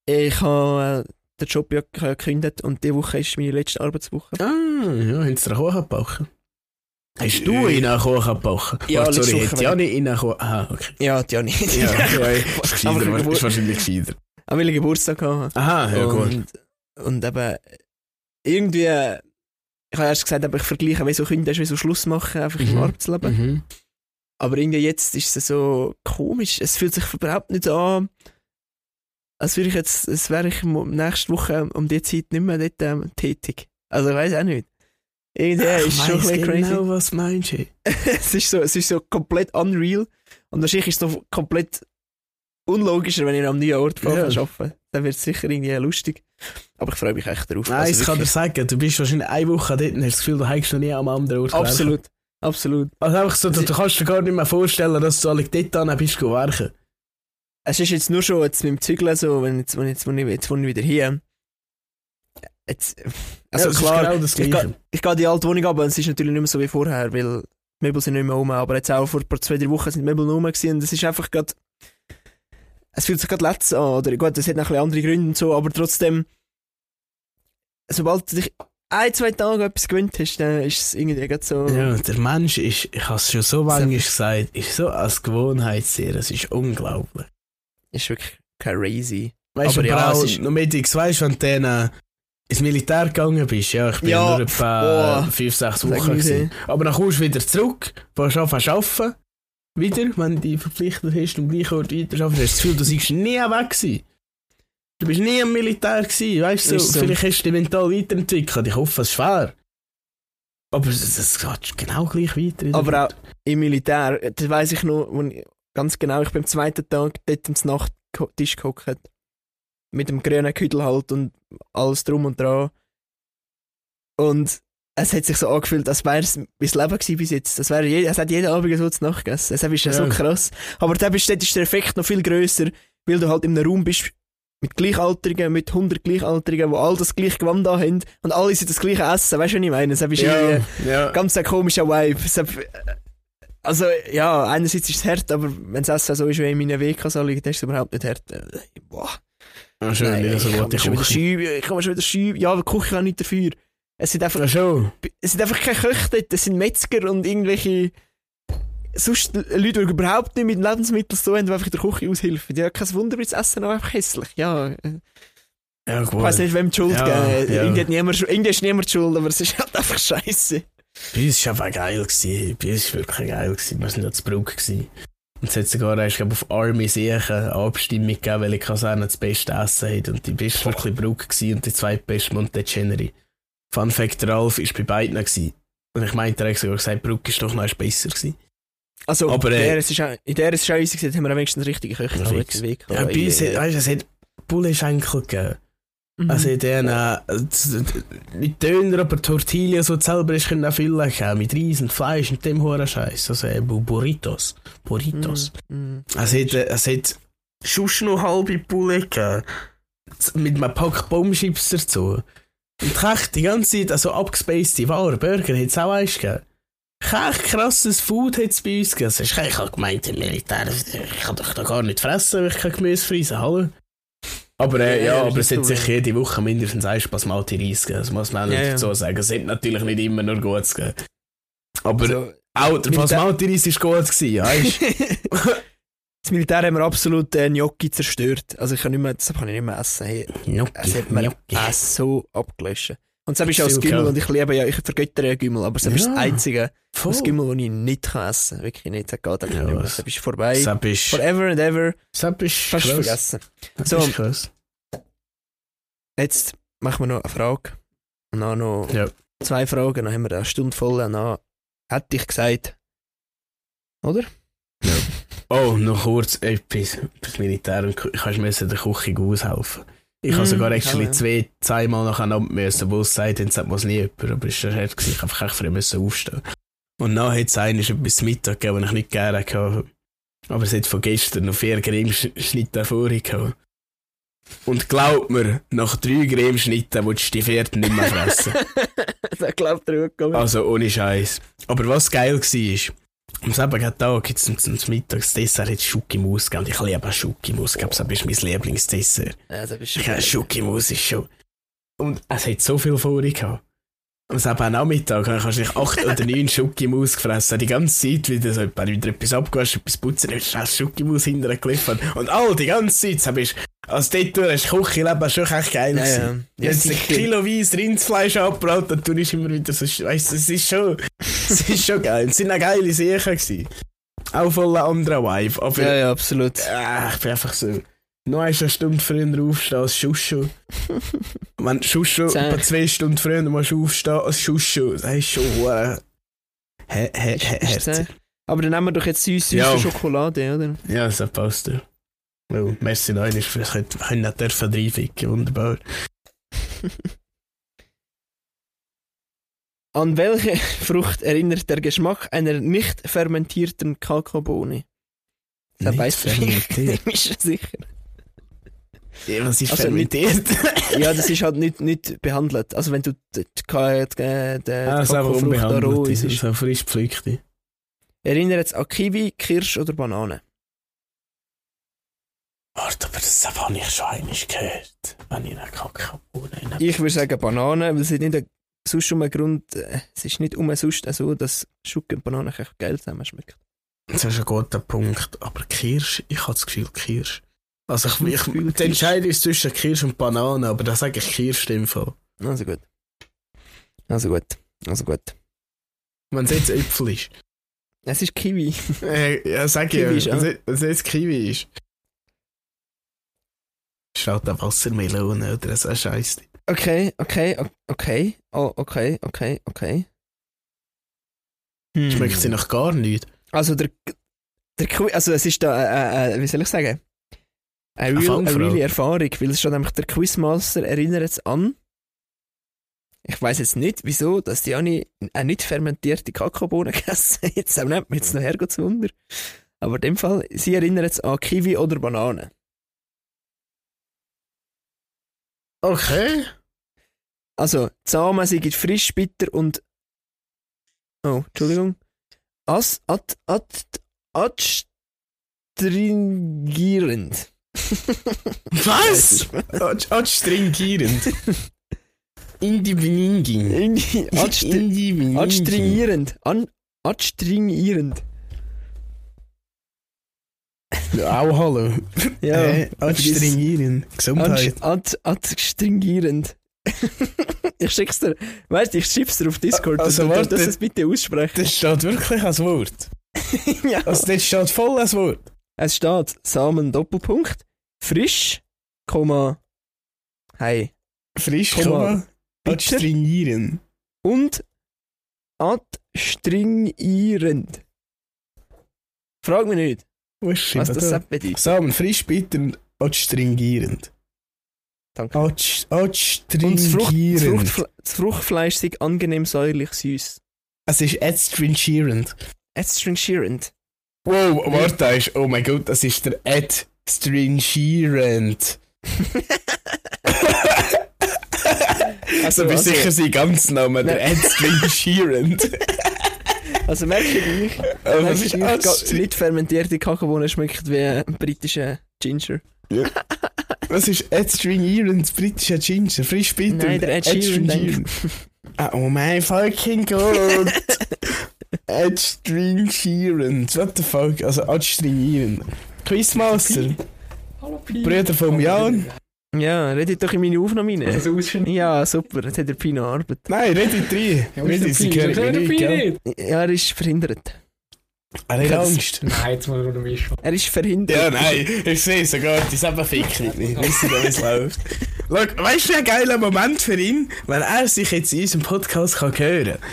ich habe äh, den Job ja ge- gekündigt und diese Woche ist meine letzte Arbeitswoche. Ah, ja, haben sie dir Kuchen gebacken? Hast du einen Kuchen gebacken? Ja, Warte, sorry, hat ja nicht ihnen einen Kuchen... Ah, okay. Ja, die ich. Ja, ja, ist gescheiter, ist wahrscheinlich gescheiter. An meinen Geburtstag gehabt. Aha, ja gut. und, und eben irgendwie, ich habe erst gesagt, aber ich vergleiche, wie so Kinder wie so Schluss machen, einfach im Mhm. Arbeitsleben. Mhm. Aber irgendwie jetzt ist es so komisch. Es fühlt sich überhaupt nicht so an, als würde ich jetzt, als wäre ich nächste Woche um die Zeit nicht mehr dort ähm, tätig. Also ich weiß auch nicht. Irgendwie Ich ist schon ein bisschen crazy. genau, was meinst du? es, ist so, es ist so komplett unreal. Und wahrscheinlich ist es noch komplett unlogischer, wenn ich am neuen Ort Ja. ja. arbeite. Dann wird es sicher irgendwie lustig. Aber ich freue mich echt darauf. Nein, Also ich kann dir sagen, du bist wahrscheinlich eine Woche dort und hast das Gefühl, du hättest noch nie am anderen Ort. Absolut. Absolut. Also einfach so, du, du kannst dir gar nicht mehr vorstellen, dass du alle dort an bist werken. Es ist jetzt nur schon jetzt mit dem Zügeln so, wenn jetzt, wenn jetzt, wenn ich, jetzt wohne ich wieder hier. Jetzt, also ja, klar, genau das ich, Gleiche. gehe, ich gehe die alte Wohnung ab und es ist natürlich nicht mehr so wie vorher, weil die Möbel sind nicht mehr rum, aber jetzt auch vor ein paar zwei, drei Wochen sind die Möbel noch rum gewesen und es ist einfach gerade, es fühlt sich gerade letzt an, oder gut, das hat noch ein bisschen andere Gründe und so, aber trotzdem, sobald du dich ein, zwei Tage etwas gewöhnt hast, dann ist es irgendwie gerade so, Ja, der Mensch ist, ich habe es schon so manchmal gesagt, ist so als Gewohnheitstier, das ist unglaublich. ist wirklich crazy. Weißt Aber du, ja, es ist- noch mit X, weißt du, wenn du äh, ins Militär gegangen bist, ja, ich bin Ja, nur etwa boah. 5, 6 Sag Wochen gewesen. Aber dann kommst du wieder zurück, fährst an zu arbeiten, wieder, wenn du dich verpflichtet hast, am gleichen Ort weiter hast du das Gefühl, du seist nie weg gewesen. Du bist nie im Militär gewesen, weißt du, so. vielleicht hast du dich mental weiterentwickelt, ich hoffe, es ist fair. Aber es, geht genau gleich weiter. Aber auch im Militär, das weiss ich noch, ganz genau, ich bin am zweiten Tag dort am Nachttisch gehockt. Mit dem grünen Küdel halt und alles drum und dran. Und es hat sich so angefühlt, als wäre es mein Leben gewesen bis jetzt. Es, wäre je, es hat jeden Abend so zu Nacht gegessen. Es ist ja so krass. Aber dort ist, ist der Effekt noch viel grösser, weil du halt in einem Raum bist mit Gleichaltrigen, mit 100 Gleichaltrigen, die all das gleiche Gewand da haben und alle sind das gleiche Essen. Weißt du, was ich meine? Es ist Ja, ja. ganz ein komischer Vibe. Also, ja, einerseits ist es hart, aber wenn das Essen so ist wie in meinen WKs liegt, dann ist es überhaupt nicht hart. Äh, Boah. Ah, schön, Nein, wieder so ich gute wieder Küche. schieben, ich kann mir schon wieder schieben. Ja, aber die Küche kann nicht dafür. Es sind einfach, Ja, schon. es sind einfach keine Köche dort, es sind Metzger und irgendwelche, sonst Leute, die überhaupt nicht mit Lebensmitteln so haben, die einfach in der Küche aushelfen. Ja, kein Wunder, wie das Essen auch einfach hässlich. Ja, Ja, ich weiss nicht, wem die Schuld Ja, geben. ja. Irgendwie, niemand, irgendwie ist niemand die schuld, aber es ist halt einfach scheiße. Bei uns war aber geil. Gewesen. Bei uns war wirklich geil. Gewesen. Wir waren ja zu. Gewesen. Und es hat sogar erst glaub, auf Army Siegen eine Abstimmung gegeben, welche Kaserne das beste Essen hat. Und die beste war wirklich Brugg gewesen und die zweitbeste Monteceneri. Fun Fact, Ralf war bei beiden. Gewesen. Und ich meinte, er hat sogar gesagt, Brugg ist doch noch besser gewesen. Also, Aber, in äh, der es ist auch, in der ist auch easy gewesen, haben wir am wenigsten richtige Köche jetzt Weg Ja, bei uns, äh, weißt, du, es hat Bullenschenkel gegeben. Mhm. Also in denen, äh, nicht Döner, aber Tortillas, die du selber hast, können auch viel lecker. Mit Reis und Fleisch und dem hohen Scheiß. Also äh, Bu- Burritos. Burritos. Mhm. Es hat, äh, es hat sonst noch halbe Poulet gegeben. Mit einem Pack Baumchips dazu. Und echt die ganze Zeit, also abgespacede Ware, Burger hat es auch eins gegeben. Echt krasses Food hat es bei uns gegeben. Ist- Ich habe gemeint, im Militär, ich kann doch da gar nicht fressen, wenn ich kein Gemüse fressen hallo? Aber äh, Ja, ja, aber es hat sich jede Woche mindestens ein Basmati Reis gegeben. Das muss man auch Ja, nicht dazu sagen. Es hat natürlich nicht immer nur Gutes gegeben. Aber Also, auch der Basmati Reis war gut gewesen, weißt das Militär haben wir absolut äh, Gnocchi zerstört. Also ich kann nicht mehr, das kann ich nicht mehr essen. Hey, du? es hat mir Gnocchi. so abgelöscht. Und das ist auch das Gümmel und ich liebe ja, ich vergöttere ja Gümmel, aber ist Ja. das einzige Voll. das Gümmel, das ich nicht kann essen kann. Wirklich nicht, das geht einfach Ja, nicht mehr. ist vorbei. Sepp ist, Forever and ever, Sepp ist fast krass. vergessen. So. ist krass. Jetzt machen wir noch eine Frage. Und dann noch Ja. zwei Fragen, dann haben wir eine Stunde voll. Und dann hätte ich gesagt, oder? Oh, noch kurz etwas. Das Militär und ich musste der Küche aushelfen. Ich habe Mm, sogar actually ja, ja. zwei, zweimal nacheinander müssen, wo es sagt, dann sagt man es nie jemand, aber es war hart, gewesen. ich einfach echt früh müssen aufstehen. Und dann hat es etwas zum Mittag gegeben, was ich nicht gerne hatte. Aber es hat von gestern noch vier Cremeschnitte vorher gehabt. Und glaub mir, nach drei Cremeschnitten willst du die vierten nicht mehr fressen. das glaubt er gut. Also ohne Scheiß. Aber was geil war, am selben Tag gibt es zum, zum Mittagsdessert hat Schokimus. Und ich liebe Schokimus. Ich glaube, das ist mein Lieblingsdessert. Ja, das bist Ja, Schokimus ist schon. Und es hat so viel vorher gehabt. Am selben Nachmittag habe ich wahrscheinlich acht oder neun Schokimus gefressen. Die ganze Zeit wieder so, wenn wieder etwas abgewaschen, etwas putzen, dann ist schnell Schokimus hinterher geliefert. Und all die ganze Zeit, ich, als dort durch das Küchenleben schon echt geil Ja, ja. Ja, Jetzt ein sicher. kiloweise Rindfleisch abgebraten, dann tue ich immer wieder so, weißt du, es ist schon, es ist schon geil. Es sind auch geile Sachen gewesen. Auch voll ein anderer Vibe, aber Ja, ja, absolut. äh, ich bin einfach so, noch eine Stunde früher aufstehen als Schuschu. Wenn Schuschu etwa zwei Stunden früher musst du aufstehen als Schuschu, das ist schon hure hä, hä, hä, Ist das, hart. äh, Aber dann nehmen wir doch jetzt süße Ja. Schokolade, oder? Ja, das passt ja. Well, merci noch einmal, wir können nicht dürfen reinficken, wunderbar. An welche Frucht erinnert der Geschmack einer nicht fermentierten Kakaobohne? Nicht weißt du. Bist du sicher? Ja, was ist Also fermentiert? Ja, das ist halt nicht, nicht behandelt. Also wenn du die, die, die, die, die Ah, ist Kakaofrucht da roh so frisch gepflückte. Erinnert es an Kiwi, Kirsch oder Banane? Warte, aber das habe ich schon einmal gehört, wenn ich eine Kakaobohne Ich würde sagen Banane, weil ist nicht ein, sonst um einen Grund, äh, es ist nicht um sonst so, dass Schoki und Banane echt geil zusammen schmecken. Das ist ein guter Punkt, aber Kirsch, ich habe das Gefühl Kirsch. Also ich, ich, die. Entscheidung ist zwischen Kirsch und Banane, aber da sage ich Kirsch im Fall. Also gut. Also gut. Also gut. Wenn es jetzt Äpfel ist. Es ist Kiwi. Äh, ja, sag Kiwi ich, ist wenn es- jetzt Kiwi ist. Schaut eine Wassermelone oder so ein Scheiß. Okay, okay, okay, oh, okay, okay, okay. Hm. Schmeckt sie nach gar nicht. Also der, der also es ist da, äh, äh, wie soll ich sagen, eine, real, eine reale Erfahrung, weil es schon nämlich der Quizmaster erinnert es an. Ich weiß jetzt nicht, wieso, dass die eine, eine nicht fermentierte Kakaobohnen gegessen hat. Jetzt nimmt mir jetzt noch hergeht Wunder. Aber in dem Fall, sie erinnert es an Kiwi oder Banane. Okay. Also, Samen sind frisch, bitter und. Oh, Entschuldigung. As, ad, ad, adstringierend. Was? Ad- Adstringierend. Adstri Indivininging. adstringierend. An, adstringierend. Auch hallo. Ja. Äh, adstringierend. Gesundheit. Ad, ad, adstringierend. ich schick's dir. Weißt du, ich schieb's dir auf Discord. Also, du, warte. das es bitte aussprechen. Das steht wirklich als Wort. ja. Also das steht voll als Wort. Es steht Samen Doppelpunkt. Frisch, Komma, hey. Frisch, Komma, bitter. adstringieren. und adstringierend. Frag mich nicht, Was was das da? bedeutet. Samen frisch, bitter und adstringierend. Danke. Atsch- Und das, Frucht, das. Fruchtfle das Fruchtfleisch ist angenehm säuerlich süß. Es ist adstringierend. Adstringierend. Wow, warte, ist, oh mein Gott, das ist der adstringierend. Also, bist also, sicher sein ganz Name, der adstringierend. also merkst du gleich, Aber merkst du adstring- nicht fermentierte Kakaobohnen schmeckt wie ein britischer Ginger. Was ist adstringierend? Britischer Ginger, frisch bitter. Nein, der Ed Sheeran, Ah, oh mein fucking Gott. adstringierend. What the fuck? Also adstringierend. Quizmaster. Hallo Pi. Brüder vom Jan. Ja, redet doch in meine Aufnahme rein. Also. Ja, super, jetzt hat der Pino Arbeit. Nein, redet rein. Ja, Redet, sie hören mich nicht. Ja, er ist verhindert. Er hat Angst. Nein, jetzt muss er noch mischen. Er ist verhindert. Ja, nein, ich sehe sogar, die selber ficken nicht. Wissen Sie, wie es läuft. Schau, weißt du, ein geiler Moment für ihn, wenn er sich jetzt in unserem Podcast kann hören kann?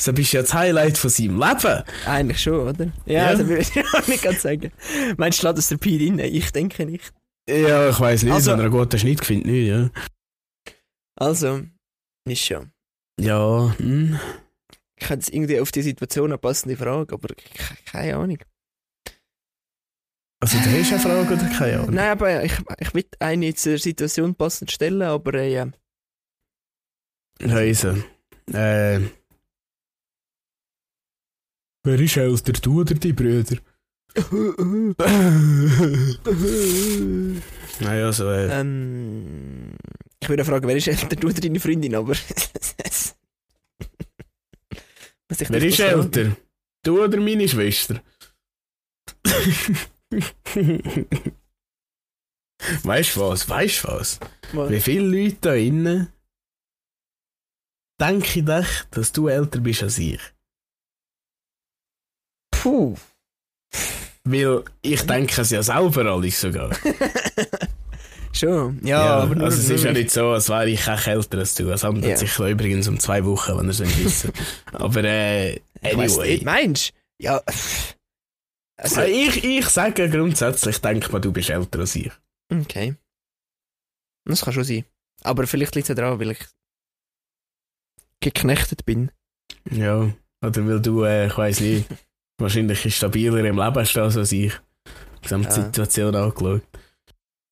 So bist du ja das Highlight von seinem Leben. Eigentlich schon, oder? Ja, Ja. das würde ich auch nicht ganz sagen. Meinst du, lässt der Pi rein? Ich denke nicht. Ja, ich weiss nicht, Also- wenn er einen guten Schnitt findet, nicht, ja. Also, ist schon. Ja, hm. Ich hätte jetzt irgendwie auf die Situation eine passende Frage, aber ke- keine Ahnung. Also, du hast eine Frage oder keine Ahnung? Nein, aber ich, ich will eine zur Situation passend stellen, aber äh, ja. Also, äh. Wer ist älter, du oder die Brüder? naja, so, äh. ähm, ich würde fragen, wer ist älter, du oder deine Freundin, aber. Ich Wer ist älter? Du oder meine Schwester? weißt du was? Weißt du was? Was? Wie viele Leute da innen denke ich doch, dass du älter bist als ich? Puh. Weil ich denke es ja selber alles sogar. Schon, ja, aber nur, also es ist ja nicht so, als wäre ich auch älter als du. Es handelt Ja. sich übrigens um zwei Wochen, wenn ihr es nicht wissen. Aber äh, Ich anyway. nicht, meinst? Ja. Also, Also, ich, ich sage grundsätzlich, denke mal, du bist älter als ich. okay. Das kann schon sein. Aber vielleicht liegt es daran, weil ich geknechtet bin. Ja. Oder weil du, äh, ich weiß nicht, wahrscheinlich stabiler im Leben stehst als ich. Gesamtsituation angeschaut.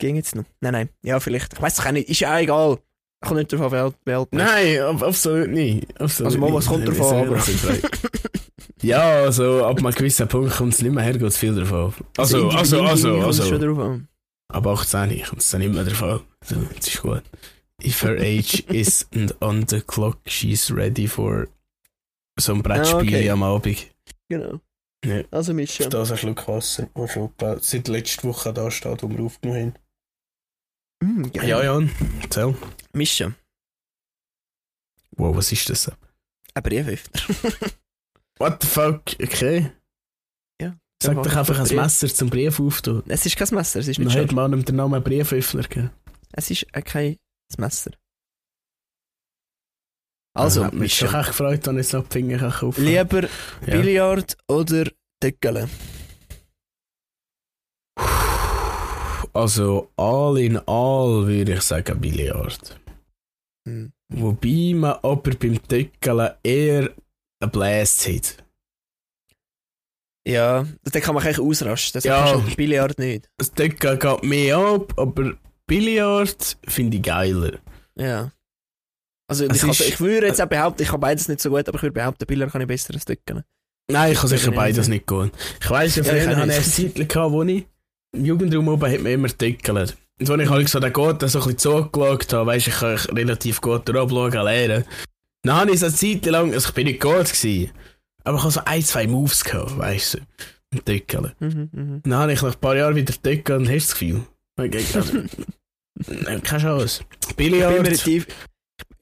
Ging jetzt noch? Nein, nein. Ja, vielleicht. Ich weiß es nicht. Ist ja auch egal. Kommt nicht darauf an, wer wer- Nein, ab- absolut nicht. Absolut Also, mal, was nicht. kommt davon, aber- Ja, also ab einem gewissen Punkt kommt es nicht mehr her, geht es viel davon. Also, also, also, also. drauf an. Ab 18 kommt es dann nicht mehr davon. So, das ist gut. If her age isn't on the clock, she's ready for so ein Brettspiel Ah, okay. am Abend. Genau. Ja. Also mischen. Da ist ein Schluck Wasser, der schon seit letzter Woche da steht, wo wir aufgenommen Mm, geil. Ja, Jan, erzähl. Mischen. Wow, was ist das? Ein Brieföffner. What the fuck? Okay. Ja. Sag doch einfach ein Brief. Messer zum Brief auftun. Es ist kein Messer, es ist hat Schere. man ihm den Namen Brieföffner gegeben. Es ist äh, kein Messer. Also, ich habe mich schon echt gefreut, wenn ich es noch die Finger kann kaufen Lieber Ja. Billard oder Döckele? Also, all in all würde ich sagen Billard. Hm. Wobei man aber beim Töckeln eher einen Blast hat. Ja, den kann man eigentlich ausrasten. Das Ja. kannst Billard nicht. Das Töckeln geht mehr ab, aber Billard finde ich geiler. Ja. Also ich, ist- ich würde jetzt auch behaupten, ich kann beides nicht so gut, aber ich würde behaupten, Billard kann ich besser als Döckele. Nein, ich kann sicher beides nicht gut. Ich weiss ja, früher hatte ich nicht. eine Zeit, gehabt, wo ich im Jugendraum oben hat man immer getöckelt. Und als ich halt so den Gott so ein bisschen zugeschaut habe, weisst ich kann relativ gut durchschauen lernen. Dann habe ich so eine Zeit lang, also ich bin nicht gut gewesen, aber ich habe so ein, zwei Moves gehabt, weißt du, im Töckeln. Mhm, mhm. Dann habe ich nach ein paar Jahren wieder töckelt und hast das Gefühl. Also, Nein, keine Chance. Ich bin tief.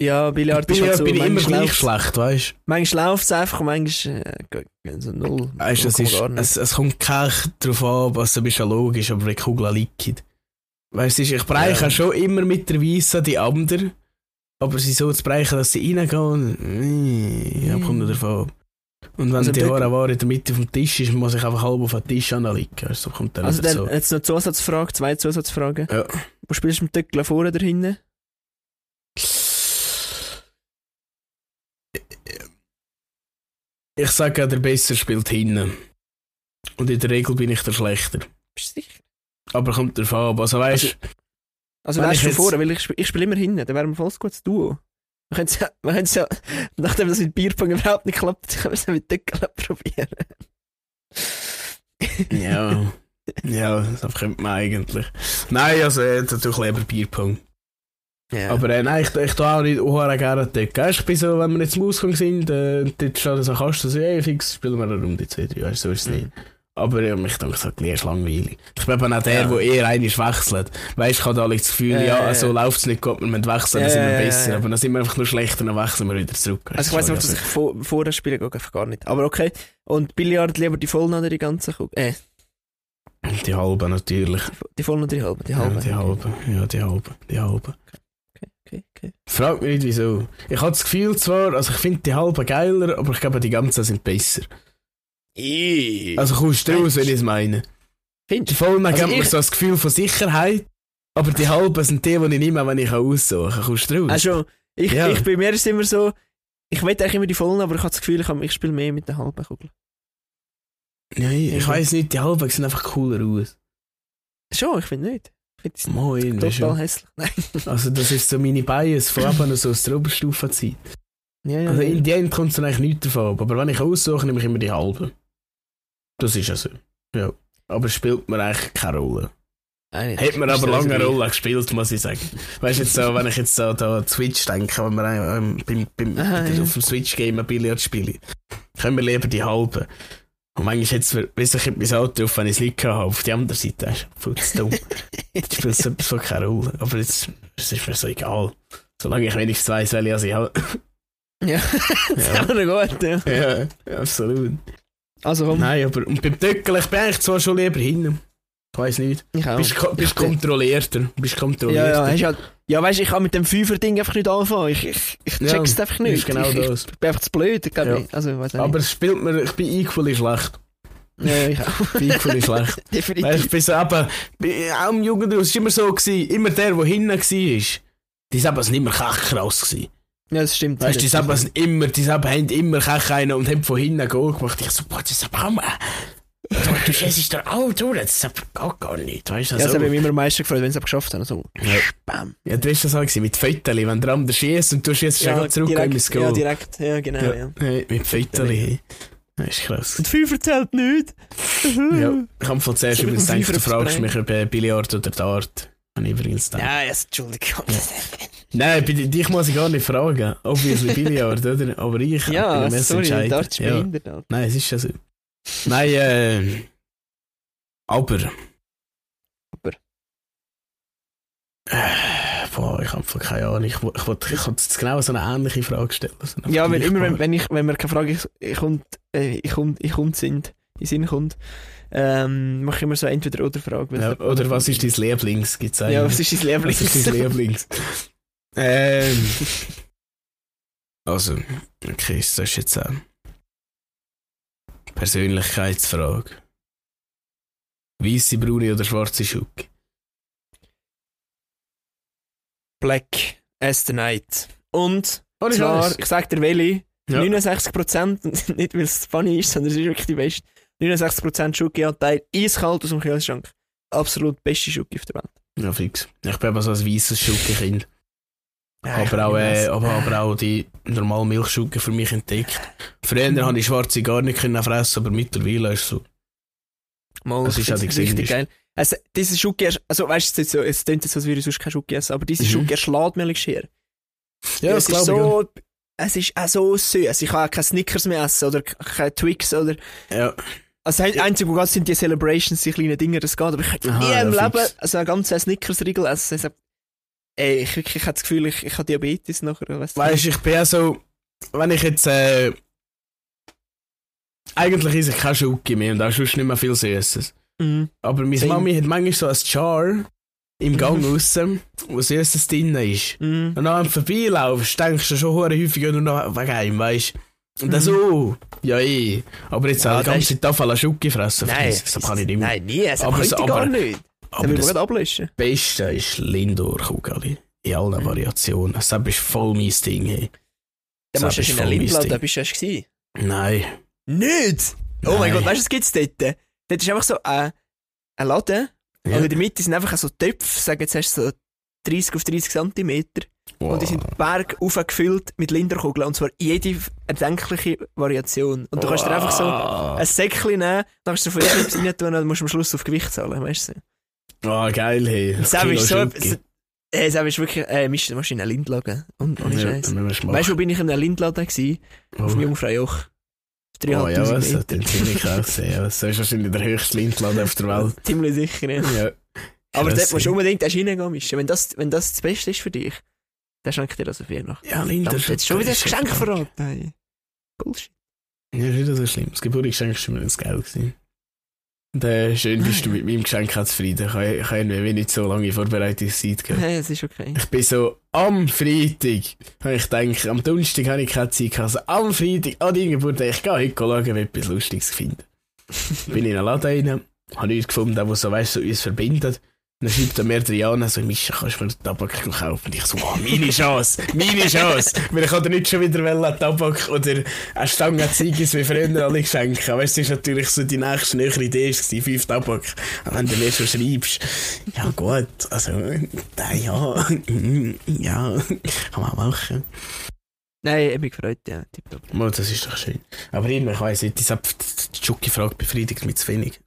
Ja, Billard ist halt so, bin ich immer gleich schlecht, weißt du. Manchmal läuft es einfach und manchmal äh, so null. Weißt du, es, Null ist, es, es kommt kein darauf an, was du bist ja logisch, aber die Kugel liegt. Weißt du, ich breche Ja. schon immer mit der Weißen die andere, aber sie so zu brechen, dass sie reingehen, mm, ja, kommt nicht davon ab. Und wenn Also die Haare Ware in der Mitte vom Tisch ist, muss ich einfach halb auf den Tisch anliegen. Also kommt dann Also dann so. jetzt noch Zusatzfrage, zwei Zusatzfragen. Ja. Wo spielst du mit Töckler vorne oder hinten? Ich sage ja, der Besser spielt hinten. Und in der Regel bin ich der Schlechter. Bist du sicher? Aber kommt der ab. Also weißt Also Wenn wärst du jetzt- vorne, weil ich, spiel- ich spiele immer hinten, dann wären wir voll gutes Duo. Wir können ja, wir können's ja, nachdem das mit Bierpong überhaupt nicht klappt, können wir es ja mit Töckler probieren. ja. ja, das könnte man eigentlich. Nein, also äh, natürlich lieber Bierpong. Ja. Aber äh, nein, ich, ich tue auch nicht auch gerne. Weißt, ich bin so, wenn wir jetzt im Ausgang sind, äh, dort steht so ein Kasten, so, hey, fix, spielen wir eine Runde zwei, weißt du, so ist es nicht. Aber ja, mich denke, es ist langweilig. Ich bin eben auch der, Ja. der eher einig wechselt. Weißt du, ich habe alle das Gefühl, Ja, ja, ja, ja. so läuft es nicht gut, wir müssen wechseln, dann Ja, sind wir ja, ja, besser. ja. Aber dann sind wir einfach nur schlechter, dann wechseln wir wieder zurück. also ich weiss nicht, dass ich vor, vorher spiele, geht einfach gar nicht. Aber okay. Und Billard lieber die vollen oder die ganzen Kugel? Äh, Die halbe natürlich. die vollen oder die halben? Die Ja, halben. die halbe. Ja, die halbe. Die halbe. Okay, okay. Frag mich nicht wieso. Ich habe das Gefühl zwar, also ich finde die halben geiler, aber ich glaube die ganzen sind besser. okay. Also kommst du raus, wenn ich es meine. Die Findest vollen Also geben mir ich- so das Gefühl von Sicherheit, aber die halben sind die, die ich nehme, wenn ich aussuchen kann. Kommst du du? raus? Also, ich, Ja. ich, bei mir ist es immer so, ich will eigentlich immer die vollen, aber ich habe das Gefühl, ich, hab- ich spiele mehr mit den halben Kugeln. Nein, ich Ja. weiss nicht, die halben sehen einfach cooler aus. Schon, ich finde nicht. Moin, total weißt du. hässlich. Nein. Also das ist so meine Bias von eben so aus der Oberstufenzeit. Ja, ja, Also in die End kommt es dann eigentlich nichts davon ab. Aber wenn ich aussuche, nehme ich immer die halben. Das ist ja so. Ja. Aber spielt mir eigentlich keine Rolle. Nein, Hat mir ist aber das lange eine. Rolle gespielt, muss ich sagen. Weißt du, jetzt so, wenn ich jetzt so da an Switch denke, wenn wir ähm, beim, beim, Aha, ja. auf dem Switch-Game ein Billard spielen, können wir lieber die halben. Und manchmal jetzt weiss ich etwas auch drauf, wenn ich es nicht habe. Auf die andere Seite ist es dumm. Jetzt spielt es etwas von keine Rolle. Aber jetzt es ist mir so egal. Solange ich wenigstens weiss, welche ich habe. Ja, das ist auch noch gut, ja. ja, absolut. Also komm, Nein, aber und beim Töckeln, ich bin eigentlich zwar schon lieber hinten. Ich weiss nicht. ich auch. Bist, bist Ich kontrollierter. Bist ja, kontrollierter. ja, hast ja, ja, weißt du, ich kann mit dem Fünfer-Ding einfach nicht anfangen. Ich, ich, ich Ja, check's einfach Das nicht. genau ich, ich, das. ich bin einfach zu blöd, glaub Ja. ich. Also, weiß Aber es spielt mir, ich bin equally schlecht. nicht. Ja, ich auch. Ich bin equally schlecht. Definitiv. Weißt, ich bin so eben, auch im Jugendhaus, es war immer so, gewesen, immer der, der hinten war, die nicht mehr krass gewesen. ja, das stimmt. Weißt du, die sind immer, die haben immer Kech einen und haben von hinten Goal gemacht. Ich so, boah, das ist auch mal. Du, schießt doch auch durch, das ist auch gar nicht, weißt du? Ja, das Also, habe ich mich immer am meisten gefreut, wenn sie es geschafft haben. So, Ja. bam. ja, du weißt das auch gewesen, mit Fötterli, wenn der andere schießt und du schießt ja, zurück direkt, ins Goal. ja, direkt. Ja, genau, ja. ja. Hey, mit Fötterli. Das ist krass. Und Fünfer zählt nicht. Ja, ich habe von zuerst übrigens gedacht, du fragst mich über Billard oder Dart. Habe ich übrigens gedacht. Ja, yes, Entschuldigung. Nein, bei dich muss ich gar nicht fragen. Obviously Billard, oder? Aber ich Ja, bin sorry, dort ist ja. behindert. Nein, es ist ja so. Nein, äh. Aber. Aber. Äh, boah, ich habe keine Ahnung. Ich, ich ich wollte jetzt genau so eine ähnliche Frage stellen. So eine Ja, weil immer, wenn, wenn, ich, wenn mir keine Frage ich, ich kommt, äh, ich kommt, ich kommt sind, in Sinn kommt, ähm, mache ich immer so entweder oder Frage. Ja, oder was ist dein Lieblings? Gibt's einen? Ja, was ist dein Lieblings? Was ist dein Lieblings? ähm. Also, okay, das ist jetzt eine Persönlichkeitsfrage. Weiße, braune oder schwarze Schuhe? Black as the night. Und Oh, zwar, ich sag dir welche, Ja. 69%, und nicht weil es funny ist, sondern es ist wirklich die beste, 69% Schokoanteil, eiskalt aus dem Kühlschrank. Absolut beste Schoki auf der Welt. Ja, fix. Ich bin aber so ein weißes Schuckenkind. Ja, ich aber, auch, äh, aber, aber auch die normalen Milchschucken für mich entdeckt. Früher habe ich schwarze gar nicht können fressen, aber mittlerweile ist es so. Mal, Das ich ist auch die richtig geil. Also, diese ersch- also weißt du, es, klingt jetzt, so, als würde ich sonst keine Schoki essen, aber diese Mhm. Schoki erschlägt mir schier. Ja, es das ist glaube so, es ist auch so süß. Ich kann auch keine Snickers mehr essen oder keine Twix oder. ich. Ja. Also, das Einzige, was sind die Celebrations, die kleinen Dinge, das geht. Aber ich Aha, nie im. Leben also einen ganzen Snickers-Riegel essen. Ey, ich, wirklich, ich habe das Gefühl, ich, ich habe Diabetes nachher. Weißt du? Du, ich bin ja so, wenn ich jetzt, äh, eigentlich esse ich keine Schoki mehr und auch sonst nicht mehr viel Süßes. Mhm. Aber meine. Mami hat manchmal so ein Jar im Gang Mhm. aussen, wo Süßes drin ist. Mhm. Und dann vorbeilaufst, denkst du schon häufig nur noch wegen einem, weißt Und dann so, ja eh. Aber jetzt Ja, auch die das ganze Tafel an Schoki fressen, Nein, das, das kann ich nicht mehr. Nein, nie. Also, Aber ich gar nicht. Aber will das ablöschen. Beste ist Lindor Kugali. In allen Variationen. Das ist voll mein Ding. Hey. Dann musst du in mein Lindladen, Ding. da bist du erst gewesen. Nein. Nicht! Oh mein Nein. Gott, weißt du, was gibt's dort? Dort ist einfach so ein, ein Laden Ja. und in der Mitte sind einfach so Töpfe, sagen jetzt hast du so 30 auf 30 cm und die sind Berg aufgefüllt mit Linderkugeln und zwar jede erdenkliche Variation. Und du kannst dir einfach so ein Säckchen nehmen, dann kannst du von jedem rein tun und dann musst du am Schluss auf Gewicht zahlen, weißt du? Oh, geil, hey. Sam ist so. Schoki. Äh, Sam ist wirklich, äh, du musst in einen Lindladen. Und ohne Scheiß. wir Weißt du, wo bin ich in einem Lindladen gewesen? Auf Oh. Jungfraujoch. Oh ja, 3'500 was? Meter. Den finde ich auch gesehen. Das ist wahrscheinlich der höchste Lindladen auf der Welt. Ziemlich sicher, ja. Ja. Aber dort musst du unbedingt erst reingehen, Mischen. Wenn das, wenn das das Beste ist für dich, dann schenke ich dir das auf Fall. Ja, Linder. Verdammt, Jetzt schon wieder das Geschenk verraten. Hey. Bullshit. Ja, ist wieder so schlimm. Das Geburtstagsgeschenk war mir das geil. Gewesen. Äh, schön bist du mit meinem Geschenk zufrieden. Ich habe irgendwie nicht so lange Vorbereitungszeit gehabt. Hey, es ist okay. Ich bin so am Freitag, habe ich gedacht, am Donnerstag habe ich keine Zeit gehabt. Also am Freitag, an deinem Geburtstag, ich gehe heute schauen, ob ich etwas Lustiges finde. bin in einen Laden rein, habe nichts gefunden, der so, weißt, so uns verbindet. Dann schreibt er mir Adriana so, Mischa, kannst du mir Tabak kaufen? Und ich so, wow, meine Chance, meine Chance. Weil ich hatte nicht schon wieder wollen, Tabak oder eine Stange Ziggis wie früher alle geschenkt. Weißt du, das war natürlich so die nächste nähere Idee, gewesen, fünf Tabak. Und wenn du mir schon schreibst, ja gut, also, da, ja, ja, kann man auch machen. Nein, ich mich gefreut, ja. Tipptopp. Das ist doch schön. Aber irgendwie, ich weiss nicht, ich habe die Schoki-Frage befriedigt mich zu wenig.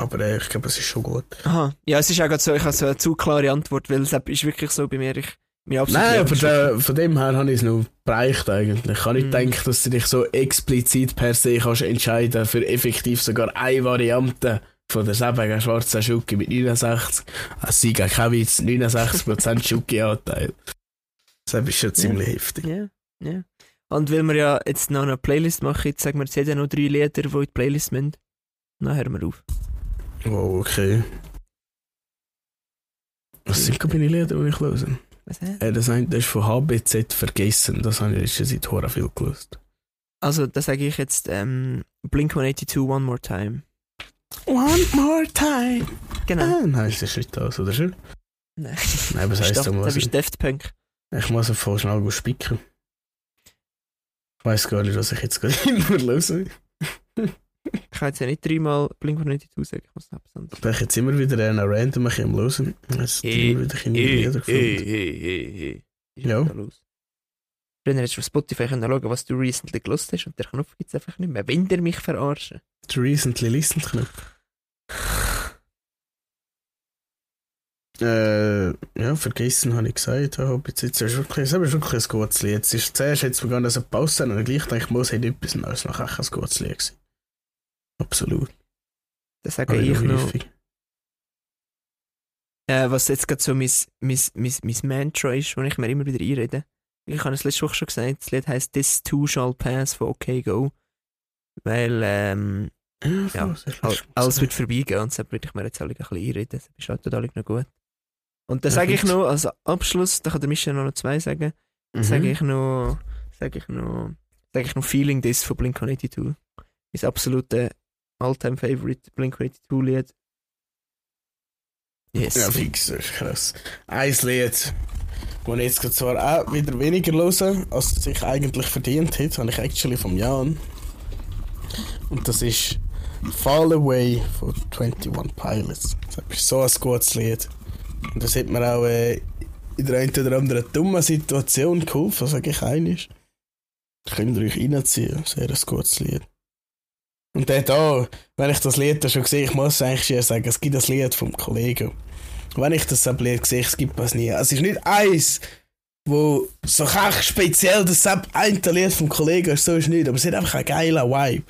Aber äh, ich glaube, es ist schon gut. Aha. Ja, es ist auch so, ich habe so eine zu klare Antwort, weil es ist wirklich so bei mir, ich, absolute Nein, aber äh, von dem her habe ich es noch bereicht eigentlich. Ich habe nicht Mhm. gedacht, dass du dich so explizit per se kannst entscheiden für effektiv sogar eine Variante von der selben schwarzen Schoki mit 69. Also sie geben kein Witz, 69% Schoki-Anteil. Das ist schon ziemlich heftig. Ja, ja. Und weil wir ja jetzt noch eine Playlist machen, jetzt sagen wir, jetzt hat ja noch drei Lieder, die in die Playlist müssen. Dann hören wir auf. Wow, okay. Was sind meine Lieder, die ich höre? Was hä? Äh, das eine das ist von HBZ vergessen. Das habe ich letzte Zeit hure viel gelöst. Also, da sage ich jetzt ähm, Blink 182 One More Time. One more time. Genau. Ah, nein, ist das nicht das, oder schon? Nein. Nein, was heisst da, da da muss bist ich? du Daft Punk. Ich muss voll schnell spicken. Ich weiss gar nicht, was ich jetzt gerade immer höre. Ich kann jetzt ja nicht dreimal Blink 182 sagen, ich muss etwas anderes. Ich bin jetzt immer wieder einen random ein bisschen Hören. Jetzt Eh, immer wieder ein Lieder gefunden. hey. Ja. Da los. Früher hättest du auf Spotify können schauen, was du recently gelost hast und der Knopf gibt es einfach nicht mehr. Wenn der mich verarschen. The Recently Listened Knopf. Äh, ja, vergessen habe ich gesagt. Ja, aber jetzt, jetzt ist wirklich, es ist wirklich ein gutes Lied. Es ist, zuerst jetzt begonnen, dass eine Pause haben und gleich denke ich, muss hätte etwas Neues noch echt ein gutes Lied gewesen. Absolut. Da sage Habe ich noch äh, was jetzt gerade so mein, mein, mein, mein Mantra ist, wo ich mir immer wieder einrede. Ich habe es letzte Woche schon gesagt, das Lied heisst This Too Shall Pass von OK Go. Weil, ähm, Ja, das schon alles gesagt. wird vorbeigehen und deshalb würde ich mir jetzt alle ein bisschen einreden. Das ist halt total noch gut. Und dann sage ich noch, als Abschluss, da kann der Michel noch zwei sagen, Mhm. sage ich noch, sage ich noch, sage ich noch Feeling This von Blink-182. Mein absolute All-Time-Favorite Blink-182-Lied. Yes. Ja, fix, das ist krass. Ein Lied, das ich jetzt zwar auch wieder weniger höre, als es sich eigentlich verdient hat, habe ich actually vom Jan. Und das ist Fall Away von 21 Pilots. Das ist so ein gutes Lied. Und das hat mir auch äh, in der einen oder anderen dummen Situation geholfen, sage ich einiges. Könnt ihr euch reinziehen, sehr ein gutes Lied. Und der da, wenn ich das Lied da schon sehe, ich muss eigentlich eher sagen, es gibt das Lied vom Kollegen. Wenn ich das Lied sehe, es gibt es nie. Es ist nicht eins, wo so speziell das ein Lied vom Kollegen ist, so ist nicht, aber es hat einfach einen geilen Vibe.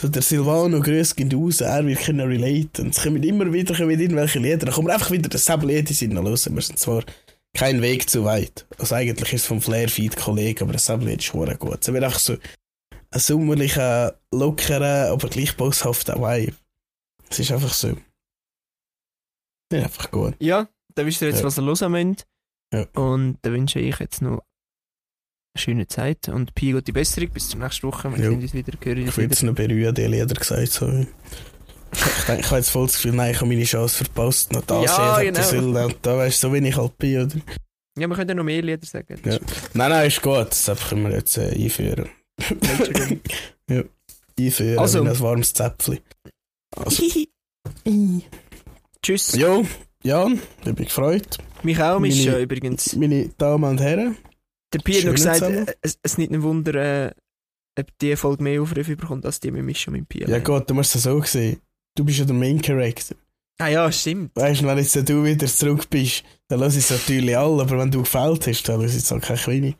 So der Silvano grüßt geht raus, er wird können relaten. Es kommen immer wieder kommen irgendwelche Lieder, dann kommen einfach wieder das Lied in Sinn los. Wir sind zwar kein Weg zu weit. Also eigentlich ist es vom Flair Feed Kollege, aber das Lied ist schon gut. Es wird einfach so ein sommerlicher, lockerer, aber gleich bosshafter Vibe. Es ist einfach so. Ja, einfach gut. Ja, dann wisst ihr jetzt, Ja. was ihr hören müsst. Ja. Und dann wünsche ich jetzt noch eine schöne Zeit und Pi gute Besserung. Bis zur nächsten Woche. Wir Ja. sehen uns wieder, hören Ich will wieder. es noch berühren, die Lieder gesagt so. Ich denke, ich habe jetzt voll das Gefühl, nein, ich habe meine Chance verpasst. Noch das Ja, genau. sollen. Und da weißt du, so ich halt bin, oder? Ja, wir können ja noch mehr Lieder sagen. Ja. Nein, nein, ist gut. Das können wir jetzt äh, einführen. Ja, einführen Also. wie ein warmes Zäpfchen. Also, Tschüss. jo, Jan, ich bin gefreut. Mich auch, Mischa, Meine- übrigens. Meine Damen und Herren. Der Pi hat noch gesagt, äh, es, es nicht ein Wunder, äh, ob die Folge mehr Aufrufe bekommt, als die mit Mischa und Pi. Ja. Gott, du musst es so sehen. Du bist ja der Main Character. Ah ja, stimmt. Weißt du, wenn jetzt du wieder zurück bist, dann lass ich es natürlich alle, aber wenn du gefällt hast, dann lass ich es auch kein Kleine.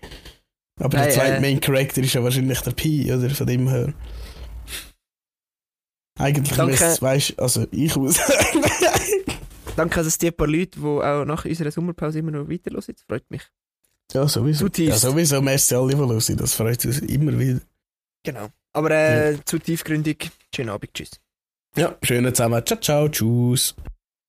Aber Nein, der zweite äh, Main Character ist ja wahrscheinlich der Pi, oder? Von dem her. Eigentlich müsste es, weißt also ich muss. Danke an die paar Leute, die auch nach unserer Sommerpause immer noch weiterhören. Das freut mich. ja, sowieso. Ja, sowieso, merci alle, die hören. Das freut uns immer wieder. Genau. Aber äh, zu tiefgründig. Schönen Abend. Tschüss. Ja, schönen zusammen. Ciao, ciao, tschüss.